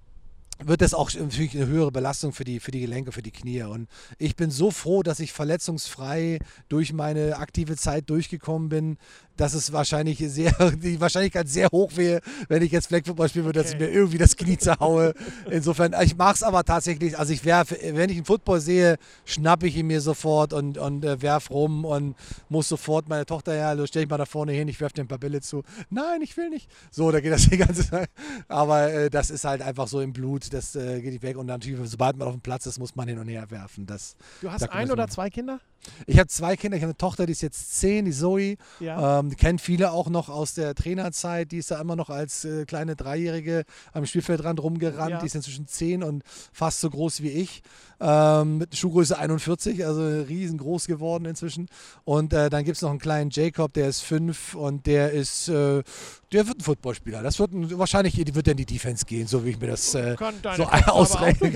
Speaker 2: wird das auch natürlich eine höhere Belastung für die, für die Gelenke, für die Knie. Und ich bin so froh, dass ich verletzungsfrei durch meine aktive Zeit durchgekommen bin, dass es wahrscheinlich sehr, die Wahrscheinlichkeit sehr hoch wäre, wenn ich jetzt Flag Football spielen würde, okay. dass ich mir irgendwie das Knie zerhaue. Insofern, ich mache es aber tatsächlich, also ich werfe, wenn ich einen Football sehe, schnappe ich ihn mir sofort und, und äh, werf rum und muss sofort meine Tochter, ja, also stelle ich mal da vorne hin, ich werfe dir ein paar Bälle zu. Nein, ich will nicht. So, da geht das die ganze Zeit. Aber äh, das ist halt einfach so im Blut, das äh, geht nicht weg. Und natürlich, sobald man auf dem Platz ist, muss man hin und her werfen. Das,
Speaker 1: du hast ein oder zwei Kinder?
Speaker 2: Ich habe zwei Kinder. Ich habe eine Tochter, die ist jetzt zehn, die Zoe. Ja. Ähm, die kennen viele auch noch aus der Trainerzeit. Die ist da immer noch als äh, kleine Dreijährige am Spielfeldrand rumgerannt. Ja. Die ist inzwischen zehn und fast so groß wie ich. Ähm, mit Schuhgröße 41, also riesengroß geworden inzwischen. Und äh, dann gibt es noch einen kleinen Jacob, der ist fünf und der ist, äh, der wird ein Footballspieler. Das wird ein, wahrscheinlich wird in die Defense gehen, so wie ich mir das äh, so ausrechne.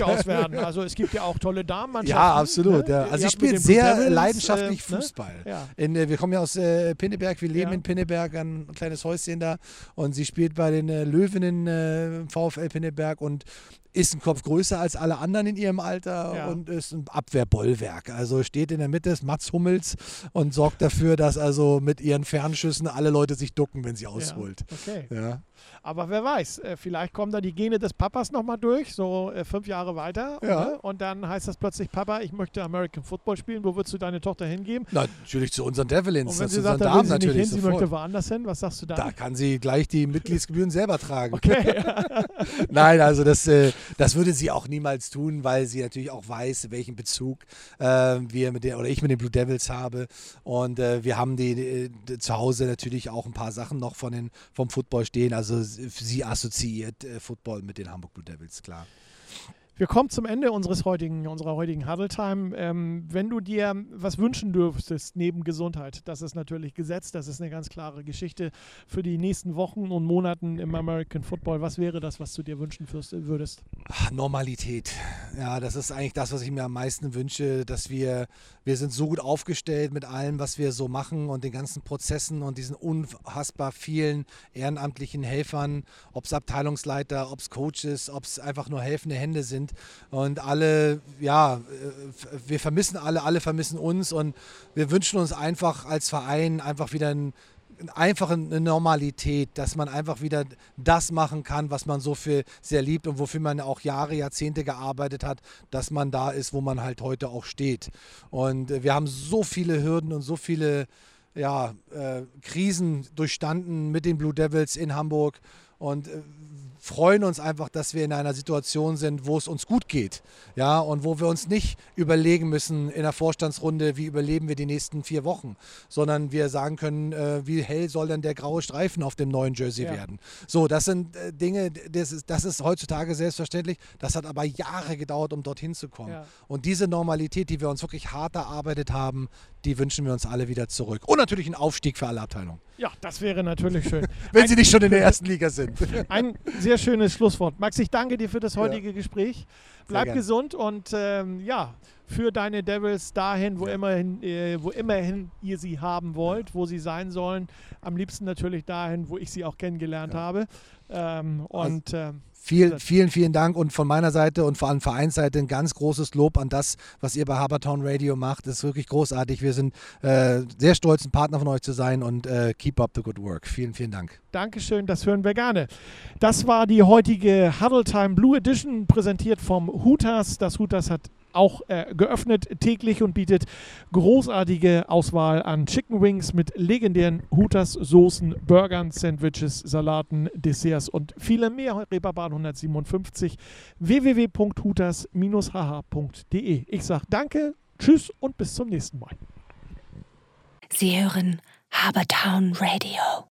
Speaker 1: Also es gibt ja auch tolle Damen.
Speaker 2: Ja, absolut. Ne? Ja. Also sie spielt sehr Devils, leidenschaftlich äh, ne? Fußball. Ne? Ja. In, äh, wir kommen ja aus äh, Pinneberg, wir leben ja. in Pinneberg, ein kleines Häuschen da. Und sie spielt bei den Löwinnen VfL Pinneberg und ist ein Kopf größer als alle anderen in ihrem Alter ja. und ist ein Abwehrbollwerk. Also steht in der Mitte ist Mats Hummels und sorgt dafür, dass also mit ihren Fernschüssen alle Leute sich ducken, wenn sie ausholt.
Speaker 1: Ja, okay. Ja. Aber wer weiß, äh, vielleicht kommen da die Gene des Papas nochmal durch, so äh, fünf Jahre weiter. Ja. Ne? Und dann heißt das plötzlich, Papa, ich möchte American Football spielen. Wo würdest du deine Tochter hingeben?
Speaker 2: Na, natürlich zu unseren Devils.
Speaker 1: Und wenn sie sagt, Damen natürlich hin, sie möchte woanders hin, was sagst du da?
Speaker 2: Da kann sie gleich die Mitgliedsgebühren selber tragen. Okay. Nein, also das, äh, das würde sie auch niemals tun, weil sie natürlich auch weiß, welchen Bezug äh, wir mit der oder ich mit den Blue Devils habe. Und äh, wir haben die, die, zu Hause natürlich auch ein paar Sachen noch von den, vom Football stehen. Also sie assoziiert äh, Football mit den Hamburg Blue Devils, klar.
Speaker 1: Wir kommen zum Ende unseres heutigen, unserer heutigen Huddle Time. Ähm, wenn du dir was wünschen dürftest neben Gesundheit, das ist natürlich gesetzt, das ist eine ganz klare Geschichte für die nächsten Wochen und Monaten im American Football. Was wäre das, was du dir wünschen würdest?
Speaker 2: Normalität. Ja, das ist eigentlich das, was ich mir am meisten wünsche, dass wir, wir sind so gut aufgestellt mit allem, was wir so machen und den ganzen Prozessen und diesen unfassbar vielen ehrenamtlichen Helfern, ob es Abteilungsleiter, ob es Coaches, ob es einfach nur helfende Hände sind und alle, ja, äh, wir vermissen alle, alle vermissen uns. Und wir wünschen uns einfach als Verein einfach wieder ein, einfach eine Normalität, dass man einfach wieder das machen kann, was man so für sehr liebt und wofür man auch Jahre, Jahrzehnte gearbeitet hat, dass man da ist, wo man halt heute auch steht. Und äh, wir haben so viele Hürden und so viele ja, äh, Krisen durchstanden mit den Blue Devils in Hamburg. Und äh, freuen uns einfach, dass wir in einer Situation sind, wo es uns gut geht. Ja, und wo wir uns nicht überlegen müssen in der Vorstandsrunde, wie überleben wir die nächsten vier Wochen, sondern wir sagen können, äh, wie hell soll denn der graue Streifen auf dem neuen Jersey ja. werden. So, das sind äh, Dinge, das ist, das ist heutzutage selbstverständlich. Das hat aber Jahre gedauert, um dorthin zu kommen. Ja. Und diese Normalität, die wir uns wirklich hart erarbeitet haben, die wünschen wir uns alle wieder zurück. Und natürlich einen Aufstieg für alle Abteilungen.
Speaker 1: Ja, das wäre natürlich schön.
Speaker 2: Wenn ein, Sie nicht schon in der ersten Liga sind.
Speaker 1: Ein sehr schönes Schlusswort. Max, ich danke dir für das heutige ja. Gespräch. Bleib gesund und ähm, ja, für deine Devils dahin, wo, ja. immerhin, äh, wo immerhin ihr sie haben wollt, ja. wo sie sein sollen. Am liebsten natürlich dahin, wo ich sie auch kennengelernt habe. Ähm, und
Speaker 2: also,
Speaker 1: ähm,
Speaker 2: Viel, vielen, vielen Dank und von meiner Seite und vor allem Vereinsseite ein ganz großes Lob an das, was ihr bei Habertown Radio macht. Das ist wirklich großartig. Wir sind äh, sehr stolz, ein Partner von euch zu sein und äh, keep up the good work. Vielen, vielen Dank.
Speaker 1: Dankeschön, das hören wir gerne. Das war die heutige Huddle Time Blue Edition, präsentiert vom Hooters. Das Hooters hat auch äh, geöffnet täglich und bietet großartige Auswahl an Chicken Wings mit legendären Hooters Soßen, Burgern, Sandwiches, Salaten, Desserts und viele mehr. Reeperbahn 157 www.hooters-hh.de. Ich sage danke, tschüss und bis zum nächsten Mal.
Speaker 3: Sie hören Habertown Radio.